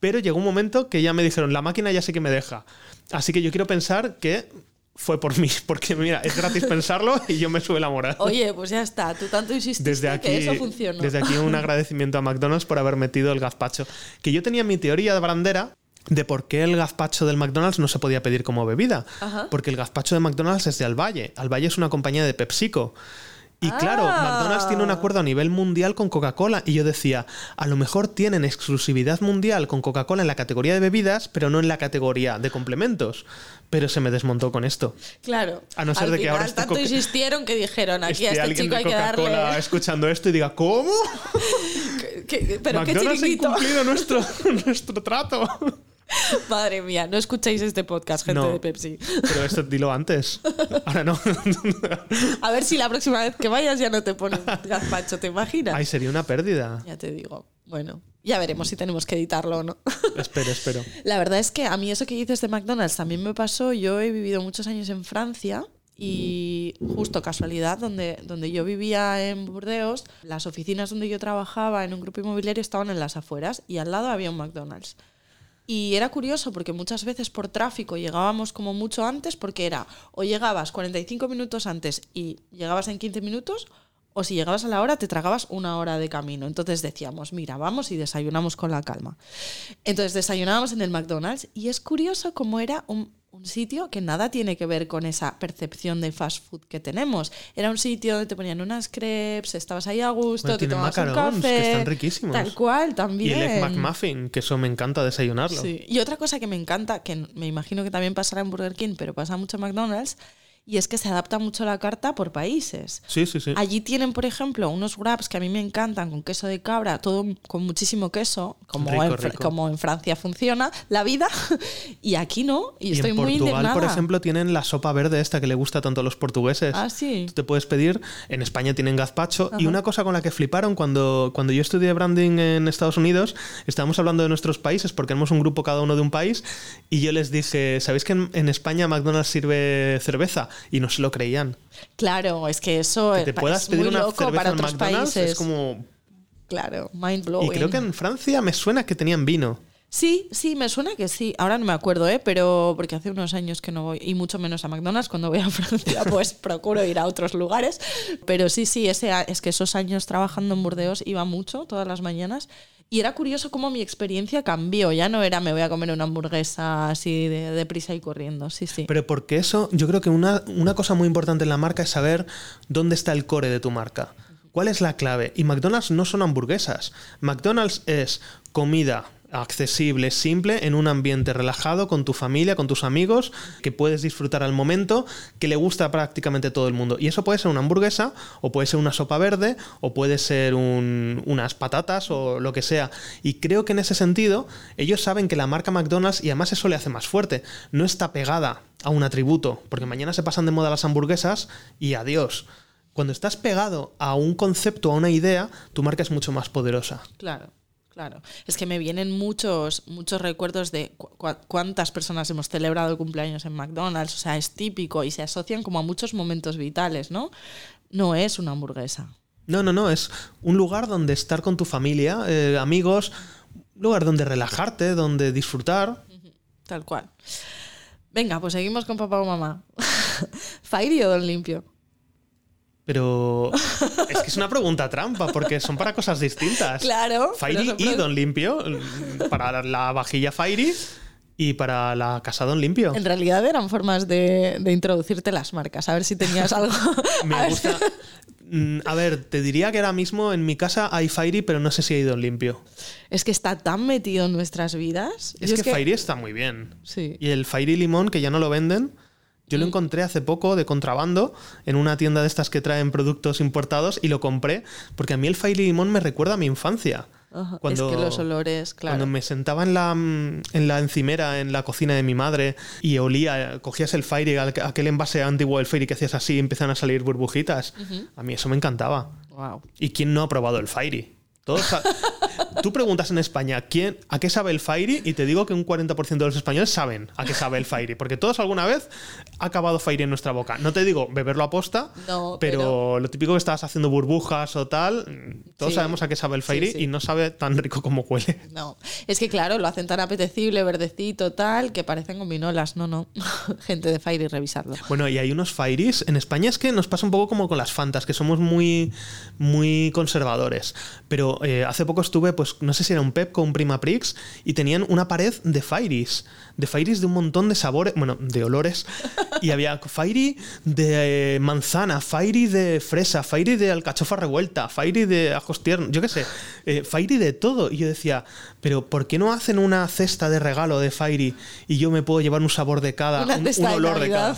Pero llegó un momento que ya me dijeron, la máquina ya sé que me deja. Así que yo quiero pensar que fue por mí, [laughs] porque mira, es gratis pensarlo y yo me sube la moral. Oye, pues ya está, tú tanto insististe Desde aquí, que eso funcionó. desde aquí un [laughs] agradecimiento a McDonald's por haber metido el gazpacho. Que yo tenía mi teoría de brandera de por qué el gazpacho del McDonald's no se podía pedir como bebida. Ajá. Porque el gazpacho de McDonald's es de Alvalle. Alvalle es una compañía de PepsiCo. Y claro, Ah. McDonald's tiene un acuerdo a nivel mundial con Coca-Cola. Y yo decía, a lo mejor tienen exclusividad mundial con Coca-Cola en la categoría de bebidas, pero no en la categoría de complementos. Pero se me desmontó con esto. Claro. A no ser Al de que ahora esté tanto insistieron que dijeron aquí a Esté este chico hay que Coca-Cola darle. escuchando esto y diga, ¿cómo? [laughs] que- que- pero qué McDonald's ha chiringuito. incumplido nuestro, [laughs] nuestro trato. [laughs] Madre mía, no escuchéis este podcast, gente No. de Pepsi. Pero esto dilo antes. Ahora no. [laughs] A ver si la próxima vez que vayas ya no te ponen gazpacho, ¿te imaginas? Ay, sería una pérdida. Ya te digo. Bueno, ya veremos si tenemos que editarlo o no. [laughs] Espero, espero. La verdad es que a mí eso que dices de McDonald's también me pasó. Yo he vivido muchos años en Francia y justo casualidad, donde, donde yo vivía en Burdeos, las oficinas donde yo trabajaba en un grupo inmobiliario estaban en las afueras y al lado había un McDonald's. Y era curioso porque muchas veces por tráfico llegábamos como mucho antes porque era o llegabas 45 minutos antes y llegabas en 15 minutos o si llegabas a la hora te tragabas una hora de camino. Entonces decíamos, mira, vamos y desayunamos con la calma. Entonces desayunábamos en el McDonald's y es curioso cómo era un, un sitio que nada tiene que ver con esa percepción de fast food que tenemos. Era un sitio donde te ponían unas crepes, estabas ahí a gusto, Bueno, te tomabas un café. que están riquísimos. Tal cual, Y también. el Egg McMuffin, que eso me encanta desayunarlo. Sí. Y otra cosa que me encanta, que me imagino que también pasará en Burger King, pero pasa mucho en McDonald's, y es que se adapta mucho la carta por países. Sí, sí, sí. Allí tienen, por ejemplo, unos wraps que a mí me encantan con queso de cabra, todo con muchísimo queso, como, Rico, en, rico. como en Francia funciona la vida, [laughs] y aquí no, y, Y estoy en muy Portugal, indignada. por ejemplo, tienen la sopa verde esta que le gusta tanto a los portugueses. Ah, sí. Tú te puedes pedir, en España tienen gazpacho. Y una cosa con la que fliparon cuando, cuando yo estudié branding en Estados Unidos, estábamos hablando de nuestros países porque éramos un grupo cada uno de un país. Y yo les dije, ¿sabéis que en, en España McDonald's sirve cerveza? Y no se lo creían. Claro, es que eso Que te puedas es pedir muy una loco cerveza para en otros McDonald's países. es como. Claro, mind blowing. Y creo que en Francia me suena que tenían vino. Sí, sí, me suena que sí. Ahora no me acuerdo, ¿eh? Pero porque hace unos años que no voy, y mucho menos a McDonald's, cuando voy a [laughs] Francia, pues procuro ir a otros lugares. Pero sí, sí, ese, es que esos años trabajando en Burdeos iba mucho, todas las mañanas. Y era curioso cómo mi experiencia cambió. Ya no era me voy a comer una hamburguesa así de, prisa y corriendo. Sí, sí. Pero porque eso, yo creo que una, una cosa muy importante en la marca es saber dónde está el core de tu marca. ¿Cuál es la clave? Y McDonald's no son hamburguesas. McDonald's es comida accesible, simple, en un ambiente relajado, con tu familia, con tus amigos, que puedes disfrutar al momento, que le gusta prácticamente todo el mundo. Y eso puede ser una hamburguesa, o puede ser una sopa verde, o puede ser un- unas patatas, o lo que sea. Y creo que en ese sentido, ellos saben que la marca McDonald's, y además eso le hace más fuerte, no está pegada a un atributo, porque mañana se pasan de moda las hamburguesas y adiós. Cuando estás pegado a un concepto, a una idea, tu marca es mucho más poderosa. Claro, claro. Es que me vienen muchos, muchos recuerdos de cu- cu- cuántas personas hemos celebrado el cumpleaños en McDonald's. O sea, es típico y se asocian como a muchos momentos vitales, ¿no? No es una hamburguesa. No, no, no, es un lugar donde estar con tu familia, eh, amigos, un lugar donde relajarte, donde disfrutar. Tal cual. Venga, pues seguimos con papá o mamá. [laughs] ¿Fairy o Don Limpio? Pero es que es una pregunta trampa, porque son para cosas distintas. Claro. Fairy y Don Limpio, para la vajilla Fairy y para la casa Don Limpio. En realidad eran formas de, de introducirte las marcas, a ver si tenías algo. [laughs] Me gusta. Mm, A ver, te diría que ahora mismo en mi casa hay Fairy, pero no sé si hay Don Limpio. Es que está tan metido en nuestras vidas. Es Yo que, Fairy está muy bien. Sí. Y el Fairy Limón, que ya no lo venden, yo lo encontré hace poco de contrabando en una tienda de estas que traen productos importados y lo compré porque a mí el Fairy Limón me recuerda a mi infancia. Ajá, Cuando- es que los olores, claro. Cuando me sentaba en la, mm, en la encimera, en la cocina de mi madre, y olía, cogías el Fairy, aqu- aquel envase antiguo del Fairy que hacías así y empiezan a salir burbujitas. A mí eso me encantaba. Wow. ¿Y quién no ha probado el Fairy? Todos, [laughs] Tú preguntas en España ¿quién, a qué sabe el Fairy y te digo que un 40% de los españoles saben a qué sabe el Fairy, porque todos alguna vez ha acabado Fairy en nuestra boca. No te digo beberlo a posta, No, pero, pero- lo típico que estabas haciendo burbujas o tal, todos Sí. sabemos a qué sabe el Fairy Sí, sí. y no sabe tan rico como huele. No, es que claro, lo hacen tan apetecible, verdecito, tal, que parecen gominolas. No, no. [laughs] Gente de Fire y revisarlo. Bueno, y hay unos Fairies. En España es que nos pasa un poco como con las Fantas, que somos muy, muy conservadores. Pero eh, hace poco estuve, pues no sé si era un Pep o un Prima Prix, y tenían una pared de Fairies. De Fairies de un montón de sabores, bueno, de olores. [laughs] Y había Fairy de eh, manzana, Fairy de fresa, Fairy de alcachofa revuelta, Fairy de ajos tiernos, yo qué sé, eh, Fairy de todo. Y yo decía, pero ¿por qué no hacen una cesta de regalo de Fairy y yo me puedo llevar un sabor de cada, un, olor de cada?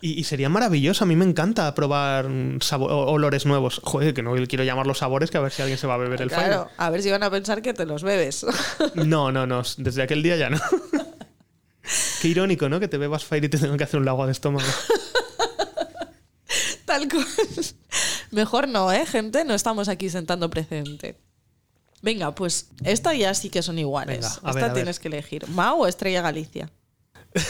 Y, y sería maravilloso, a mí me encanta probar mm, sabo- o- olores nuevos. Joder, que no quiero llamar los sabores, que a ver si alguien se va a beber el Claro, a ver si van a pensar que te los bebes. Fairy. No, no, no, desde aquel día ya no. [laughs] Qué irónico, ¿no? Que te bebas Fairy y te tengan que hacer un lago de estómago. [laughs] Tal cual. Mejor no, ¿eh, gente? No estamos aquí sentando precedente. Venga, pues esta ya sí que son iguales. Venga, esta ver, tienes que elegir. ¿Mau o Estrella Galicia? [laughs]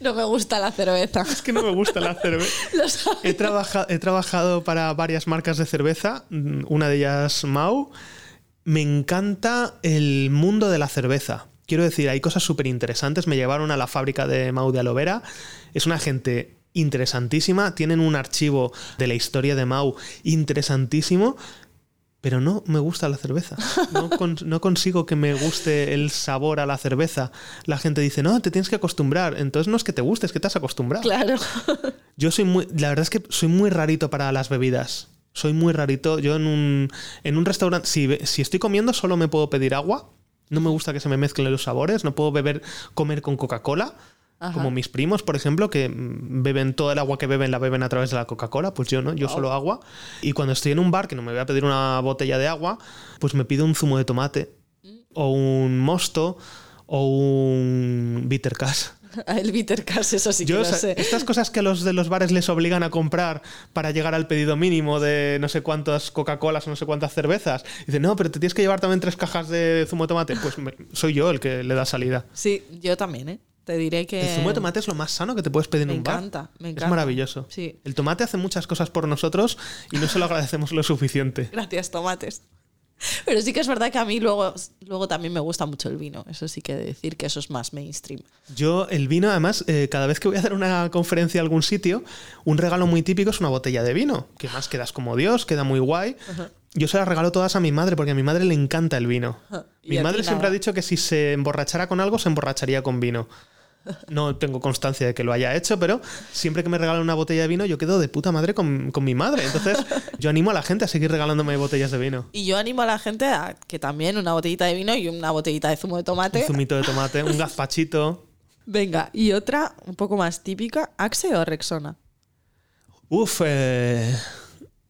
no me gusta la cerveza. Es que no me gusta la cerveza. [laughs] He, trabaja- he trabajado para varias marcas de cerveza, una de ellas Mau. Me encanta el mundo de la cerveza. Quiero decir, hay cosas súper interesantes. Me llevaron a la fábrica de Mau de Aloe Vera. Es una gente interesantísima. Tienen un archivo de la historia de Mau interesantísimo. Pero no me gusta la cerveza. No, [laughs] con- no consigo que me guste el sabor a la cerveza. La gente dice, no, te tienes que acostumbrar. Entonces no es que te guste, es que te has acostumbrado. Claro. [laughs] Yo soy muy. La verdad es que soy muy rarito para las bebidas. Soy muy rarito. Yo en un, en un restaurante. Si, si estoy comiendo, solo me puedo pedir agua. No me gusta que se me mezclen los sabores. No puedo beber, comer con Coca-Cola. Ajá. Como mis primos, por ejemplo, que mm, beben todo el agua que beben, la beben a través de la Coca-Cola. Pues yo no, yo solo agua. Y cuando estoy en un bar, que no me voy a pedir una botella de agua, pues me pido un zumo de tomate. O un mosto. O un bitter cash. [laughs] El bitter cash, eso sí que Yo, lo sé. estas cosas que los de los bares les obligan a comprar para llegar al pedido mínimo de no sé cuántas Coca-Colas o no sé cuántas cervezas. Dicen, no, pero te tienes que llevar también tres cajas de zumo de tomate. Pues me- soy yo el que le da salida. Sí, yo también, ¿eh? Te diré que. El zumo de tomate es lo más sano que te puedes pedir Me en un bar. encanta, me Es encanta. maravilloso. Sí. El tomate hace muchas cosas por nosotros y no se lo [laughs] agradecemos lo suficiente. Gracias, tomates. Pero sí que es verdad que a mí luego, luego también me gusta mucho el vino. Eso sí que decir que eso es más mainstream. Yo, el vino, además, eh, cada vez que voy a hacer una conferencia a algún sitio, un regalo muy típico es una botella de vino, que más quedas como Dios, queda muy guay. Yo se las regalo todas a mi madre porque a mi madre le encanta el vino. Mi madre siempre nada. ha dicho que si se emborrachara con algo, se emborracharía con vino. No tengo constancia de que lo haya hecho, pero siempre que me regalan una botella de vino, yo quedo de puta madre con, con mi madre. Entonces, [laughs] yo animo a la gente a seguir regalándome botellas de vino. Y yo animo a la gente a que también una botellita de vino y una botellita de zumo de tomate. Un zumito de tomate, un [laughs] gazpachito. Venga, y otra un poco más típica, Axe o Rexona. Uf, eh,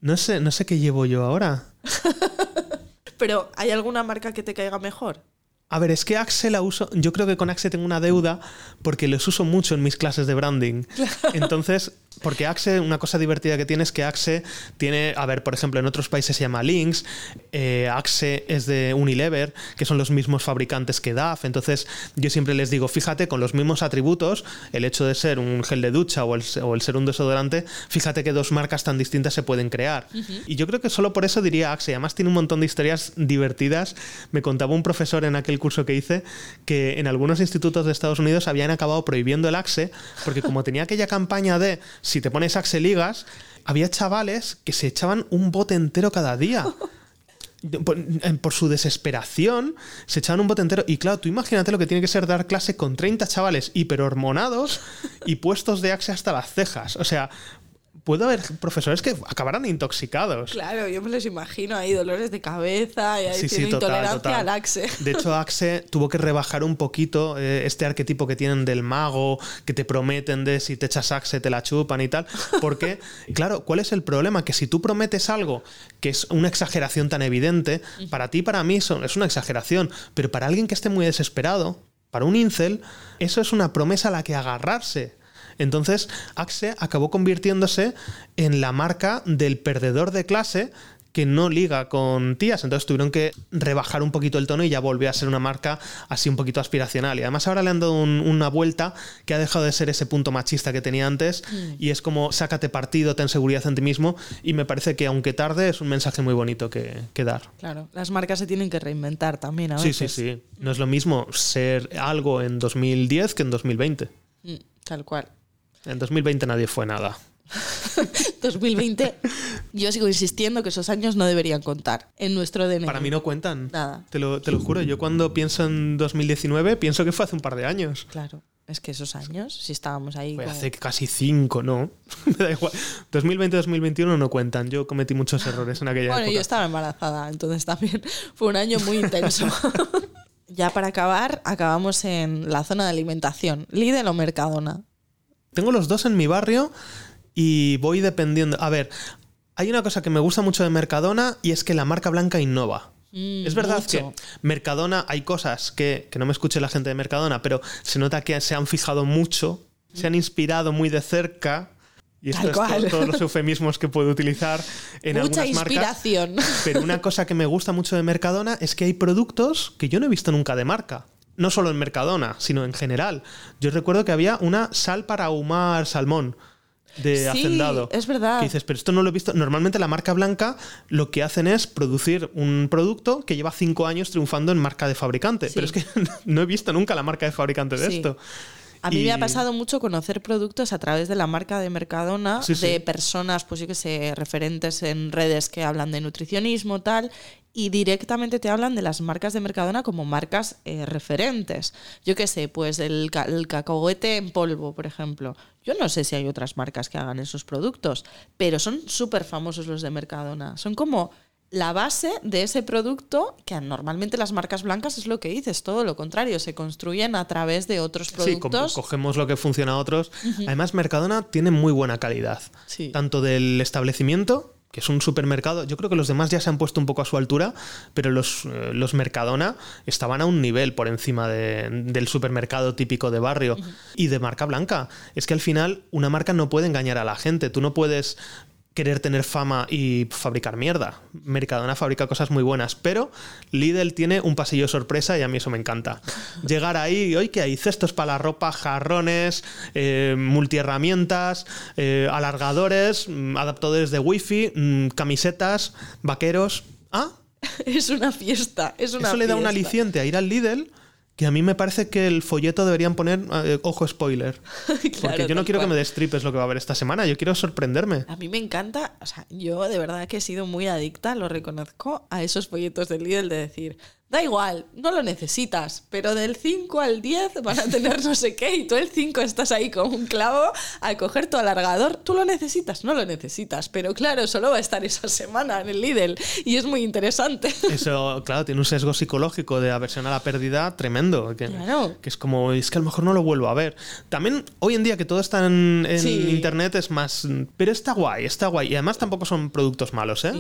no sé, no sé qué llevo yo ahora. [laughs] Pero, ¿hay alguna marca que te caiga mejor? A ver, es que Axe la uso. Yo creo que con Axe tengo una deuda porque los uso mucho en mis clases de branding. [laughs] Entonces, porque Axe, una cosa divertida que tiene es que Axe tiene. A ver, por ejemplo, en otros países se llama Lynx. eh, Axe es de Unilever, que son los mismos fabricantes que DAF. Entonces, yo siempre les digo, fíjate, con los mismos atributos, el hecho de ser un gel de ducha o el, o el ser un desodorante, fíjate que dos marcas tan distintas se pueden crear. Y yo creo que solo por eso diría Axe. Además, tiene un montón de historias divertidas. Me contaba un profesor en aquel curso que hice que en algunos institutos de Estados Unidos habían acabado prohibiendo el Axe porque como tenía aquella campaña de si te pones Axe ligas, había chavales que se echaban un bote entero cada día. [laughs] Por, por su desesperación, se echaban un bote entero. Y claro, tú imagínate lo que tiene que ser dar clase con 30 chavales hiperhormonados y puestos de axe hasta las cejas. O sea, puede haber profesores que acabarán intoxicados. Claro, yo me los imagino ahí, dolores de cabeza y Sí, sí, total, intolerancia total. al Axe. De hecho, Axe tuvo que rebajar un poquito eh, este arquetipo que tienen del mago, que te prometen de si te echas Axe te la chupan y tal. Porque, [laughs] claro, ¿cuál es el problema? Que si tú prometes algo que es una exageración tan evidente, para ti, para mí, son- es una exageración, pero para alguien que esté muy desesperado, para un incel, eso es una promesa a la que agarrarse. Entonces, Axe acabó convirtiéndose en la marca del perdedor de clase que no liga con tías, entonces tuvieron que rebajar un poquito el tono y ya volvió a ser una marca así un poquito aspiracional. Y además ahora le han dado un- una vuelta que ha dejado de ser ese punto machista que tenía antes y es como sácate partido, ten seguridad en ti mismo y me parece que aunque tarde es un mensaje muy bonito que, que dar. Claro, las marcas se tienen que reinventar también a Sí, sí, sí. No es lo mismo ser algo en 2010 que en 2020. Mm, Tal cual. En 2020 nadie fue nada. [laughs] 2020, yo sigo insistiendo que esos años no deberían contar en nuestro DNI. Para mí no cuentan. Nada. Te lo, te lo juro. Yo cuando pienso en 2019 pienso que fue hace un par de años. Claro, es que esos años, si estábamos ahí. Fue como- hace casi cinco, ¿no? [laughs] Me da igual. 2020-2021 no cuentan. Yo cometí muchos errores en aquella Bueno, época. yo estaba embarazada, entonces también [laughs] fue un año muy intenso. ya para acabar, acabamos en la zona de alimentación. Lidl o Mercadona. Tengo los dos en mi barrio y voy dependiendo. A ver, hay una cosa que me gusta mucho de Mercadona y es que la marca blanca innova. Mm, es verdad mucho. que Mercadona hay cosas que, que no me escuche la gente de Mercadona, pero se nota que se han fijado mucho, se han inspirado muy de cerca. Y esto es to- todos los eufemismos que puedo utilizar en Mucha algunas marcas. inspiración. Pero una cosa que me gusta mucho de Mercadona es que hay productos que yo no he visto nunca de marca. No solo en Mercadona, sino en general. Yo recuerdo que había una sal para ahumar salmón de Sí, hacendado. es verdad. Que dices, pero esto no lo he visto. Normalmente la marca blanca lo que hacen es producir un producto que lleva cinco años triunfando en marca de fabricante. Sí. Pero es que [laughs] no he visto nunca la marca de fabricante de Sí. esto. A mí Y- me ha pasado mucho conocer productos a través de la marca de Mercadona, Sí, sí. de personas, pues yo que sé, referentes en redes que hablan de nutricionismo, tal, y directamente te hablan de las marcas de Mercadona como marcas eh, referentes. Yo qué sé, pues el, ca- el cacahuete en polvo, por ejemplo. Yo no sé si hay otras marcas que hagan esos productos, pero son súper famosos los de Mercadona. Son como la base de ese producto, que normalmente las marcas blancas es lo que dices, todo lo contrario, se construyen a través de otros Sí, como productos. cogemos lo que funciona a otros. Además, Mercadona tiene muy buena calidad. Sí. Tanto del establecimiento, que es un supermercado. Yo creo que los demás ya se han puesto un poco a su altura, pero los, eh, los Mercadona estaban a un nivel por encima de- del supermercado típico de barrio y de marca blanca. Es que al final una marca no puede engañar a la gente. Tú no puedes querer tener fama y fabricar mierda. Mercadona fabrica cosas muy buenas, pero Lidl tiene un pasillo sorpresa y a mí eso me encanta. Llegar ahí, hoy que hay cestos para la ropa, jarrones, eh, multiherramientas, eh, alargadores, mm, adaptadores de wifi, mm, camisetas, vaqueros. Ah, [laughs] Es una fiesta, es una eso le da un aliciente a ir al Lidl que a mí me parece que el folleto deberían poner, eh, ojo spoiler, [laughs] porque yo no quiero que me destripes lo que va a haber esta semana, yo quiero sorprenderme. A mí me encanta, o sea, yo de verdad que he sido muy adicta, lo reconozco, a esos folletos del Lidl de decir, da igual, no lo necesitas, pero del 5 al 10 van a tener no sé qué y tú el 5 estás ahí con un clavo a coger tu alargador, tú lo necesitas, no lo necesitas, pero claro, solo va a estar esa semana en el Lidl y es muy interesante. [laughs] Eso, claro, tiene un sesgo psicológico de aversión a la pérdida tremendo. Que, Claro. que es como, es que a lo mejor no lo vuelvo a ver. También hoy en día que todo está en, en Sí. internet es más. Pero está guay, está guay. Y además tampoco son productos malos, ¿eh?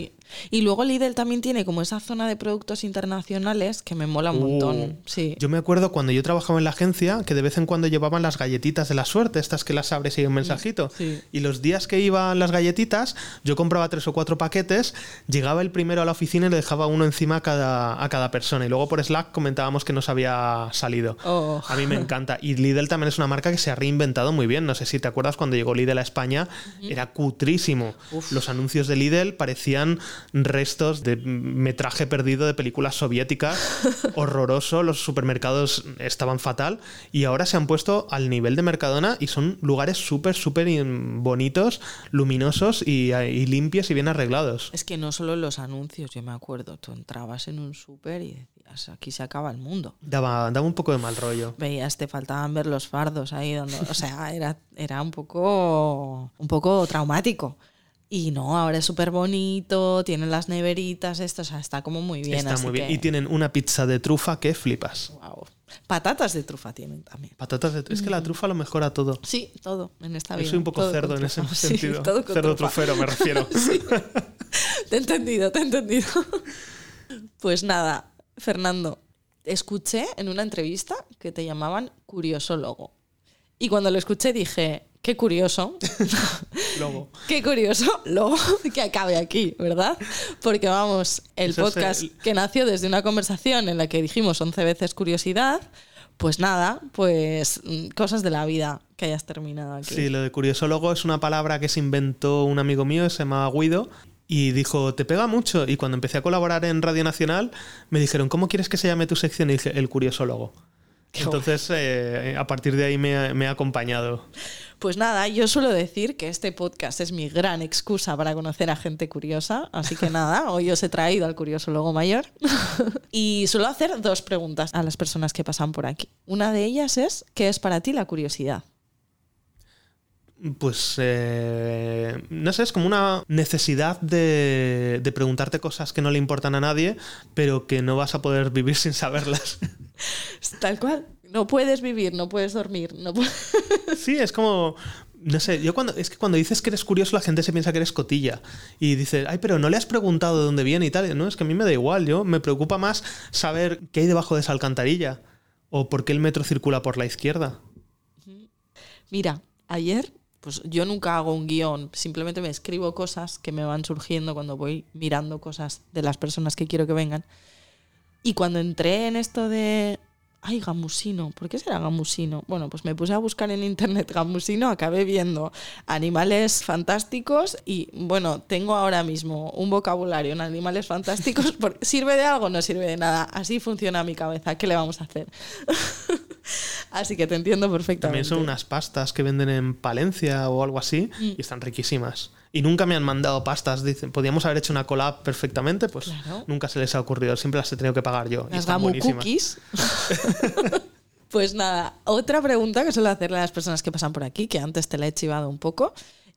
Y, y luego Lidl también tiene como esa zona de productos internacionales que me mola un Uh, montón. Sí. Yo me acuerdo cuando yo trabajaba en la agencia que de vez en cuando llevaban las galletitas de la suerte, estas que las abres y hay un mensajito. Sí. Y los días que iban las galletitas, yo compraba tres o cuatro paquetes, llegaba el primero a la oficina y le dejaba uno encima a cada, a cada persona. Y luego por Slack comentábamos que nos había salido. Oh. A mí me [laughs] encanta. Y Lidl también es una marca que se ha reinventado muy bien. No sé si te acuerdas cuando llegó Lidl a España, era cutrísimo. Los anuncios de Lidl parecían restos de metraje perdido de películas soviéticas. Horroroso. Los supermercados estaban fatal. Y ahora se han puesto al nivel de Mercadona y son lugares súper, súper bonitos, luminosos y, y limpios y bien arreglados. Es que no solo los anuncios, yo me acuerdo, tú entrabas en un súper y decías, aquí se acaba el mundo. Daba, daba un poco de mal rollo. Veías, te faltaban ver los fardos ahí, dando, o sea, era, era un poco un poco traumático. Y no, ahora es súper bonito, tienen las neveritas, esto, o sea, está como muy bien. Está así muy bien. que- Y tienen una pizza de trufa que flipas. guau. Patatas de trufa tienen también. Patatas de Es que la trufa lo mejora todo. Sí, todo en esta Yo vida. soy un poco todo cerdo en ese. [laughs] Sí, sentido. todo con cerdo trufa. trufero, me refiero. [laughs] Te he entendido, te he entendido. [laughs] Pues nada, Fernando, escuché en una entrevista que te llamaban curiosólogo. Y cuando lo escuché dije, qué curioso. [laughs] Luego. qué curioso, luego [laughs] que acabe aquí, ¿verdad? Porque vamos, el Eso podcast el- que nació desde una conversación en la que dijimos 11 veces curiosidad, pues nada, pues mm, cosas de la vida que hayas terminado aquí. Sí, lo de curiosólogo es una palabra que se inventó un amigo mío, se llama Guido, y dijo, te pega mucho. Y cuando empecé a colaborar en Radio Nacional, me dijeron, ¿cómo quieres que se llame tu sección? Y dije, el curiosólogo. Qué Entonces, eh, a partir de ahí me me ha acompañado. Pues nada, yo suelo decir que este podcast es mi gran excusa para conocer a gente curiosa, así que nada, [laughs] hoy os he traído al curioso logo mayor. [laughs] y suelo hacer dos preguntas a las personas que pasan por aquí. Una de ellas es, ¿qué es para ti la curiosidad? Pues, eh, no sé, es como una necesidad de, de preguntarte cosas que no le importan a nadie, pero que no vas a poder vivir [laughs] sin saberlas. Tal cual. No puedes vivir, no puedes dormir, no pu- [laughs] Sí, es como. No sé, yo cuando. Es que cuando dices que eres curioso, la gente se piensa que eres cotilla. Y dices, ay, pero no le has preguntado de dónde viene y tal. No, es que a mí me da igual. Yo me preocupa más saber qué hay debajo de esa alcantarilla. O por qué el metro circula por la izquierda. Mira, ayer, pues yo nunca hago un guion, simplemente me escribo cosas que me van surgiendo cuando voy mirando cosas de las personas que quiero que vengan. Y cuando entré en esto de. Ay, gamusino, ¿por qué será gamusino? Bueno, pues me puse a buscar en internet gamusino, acabé viendo animales fantásticos y bueno, tengo ahora mismo un vocabulario en animales fantásticos. [laughs] porque ¿Sirve de algo? No sirve de nada. Así funciona mi cabeza. ¿Qué le vamos a hacer? [laughs] Así que te entiendo perfectamente. También son unas pastas que venden en Palencia o algo así Mm. y están riquísimas. Y nunca me han mandado pastas. Dicen, podíamos haber hecho una collab perfectamente, pues Claro. nunca se les ha ocurrido. Siempre las he tenido que pagar yo. Las Gamu. Cookies. [laughs] pues nada, otra pregunta que suelo hacerle a las personas que pasan por aquí, que antes te la he chivado un poco,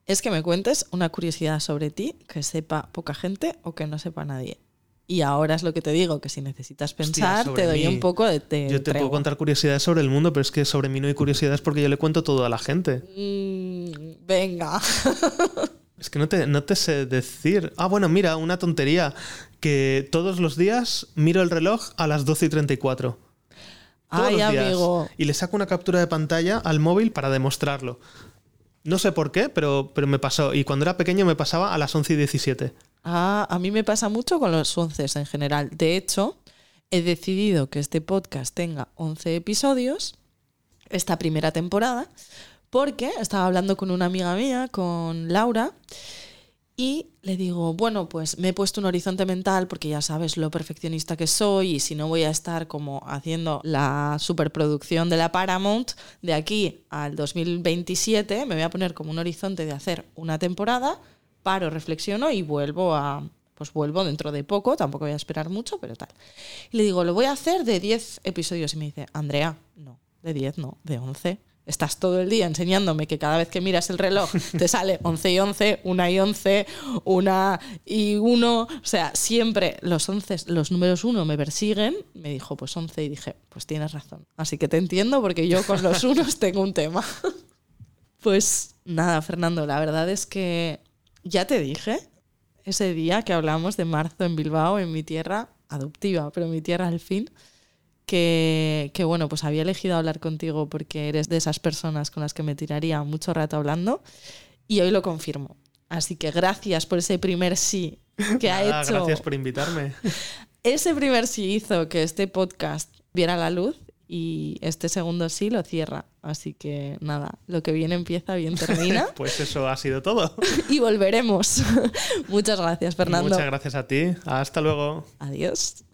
es que me cuentes una curiosidad sobre ti que sepa poca gente o que no sepa nadie. Y ahora es lo que te digo, que si necesitas pensar, te doy mí. un poco de, de Yo te puedo contar curiosidades sobre el mundo, pero es que sobre mí no hay curiosidades porque yo le cuento todo a la gente. Mm, venga. [laughs] Es que no te, no te sé decir. Ah, bueno, mira, una tontería. Que todos los días miro el reloj a las 12 y 34. Todos Ay, los días. amigo. Y le saco una captura de pantalla al móvil para demostrarlo. No sé por qué, pero, pero me pasó. Y cuando era pequeño me pasaba a las 11 y 17. Ah, a mí me pasa mucho con los 11 en general. De hecho, he decidido que este podcast tenga 11 episodios, esta primera temporada, porque estaba hablando con una amiga mía, con Laura, y le digo, bueno, pues me he puesto un horizonte mental porque ya sabes lo perfeccionista que soy y si no voy a estar como haciendo la superproducción de la Paramount de aquí al 2027, me voy a poner como un horizonte de hacer una temporada, paro, reflexiono y vuelvo a pues vuelvo dentro de poco, tampoco voy a esperar mucho, pero tal. Y le digo, lo voy a hacer de 10 episodios y me dice, "Andrea, no, de 10 no, de 11." Estás todo el día enseñándome que cada vez que miras el reloj [laughs] te sale 11 y 11, 1 y 11, 1 y 1. O sea, siempre los 11, los números 1 me persiguen. Me dijo, pues 11 y dije, pues tienes razón. Así que te entiendo porque yo con los [laughs] unos tengo un tema. Pues nada, Fernando, la verdad es que ya te dije ese día que hablamos de marzo en Bilbao, en mi tierra adoptiva, pero mi tierra al fin, que, que, bueno, pues había elegido hablar contigo porque eres de esas personas con las que me tiraría mucho rato hablando y hoy lo confirmo. Así que gracias por ese primer sí que ha Nada, hecho. Gracias por invitarme. [laughs] Ese primer sí hizo que este podcast viera la luz y este segundo sí lo cierra. Así que nada, lo que bien empieza, bien termina [laughs] Pues eso ha sido todo. [laughs] y volveremos. Muchas gracias, Fernando. Muchas gracias a ti. Hasta luego. Adiós.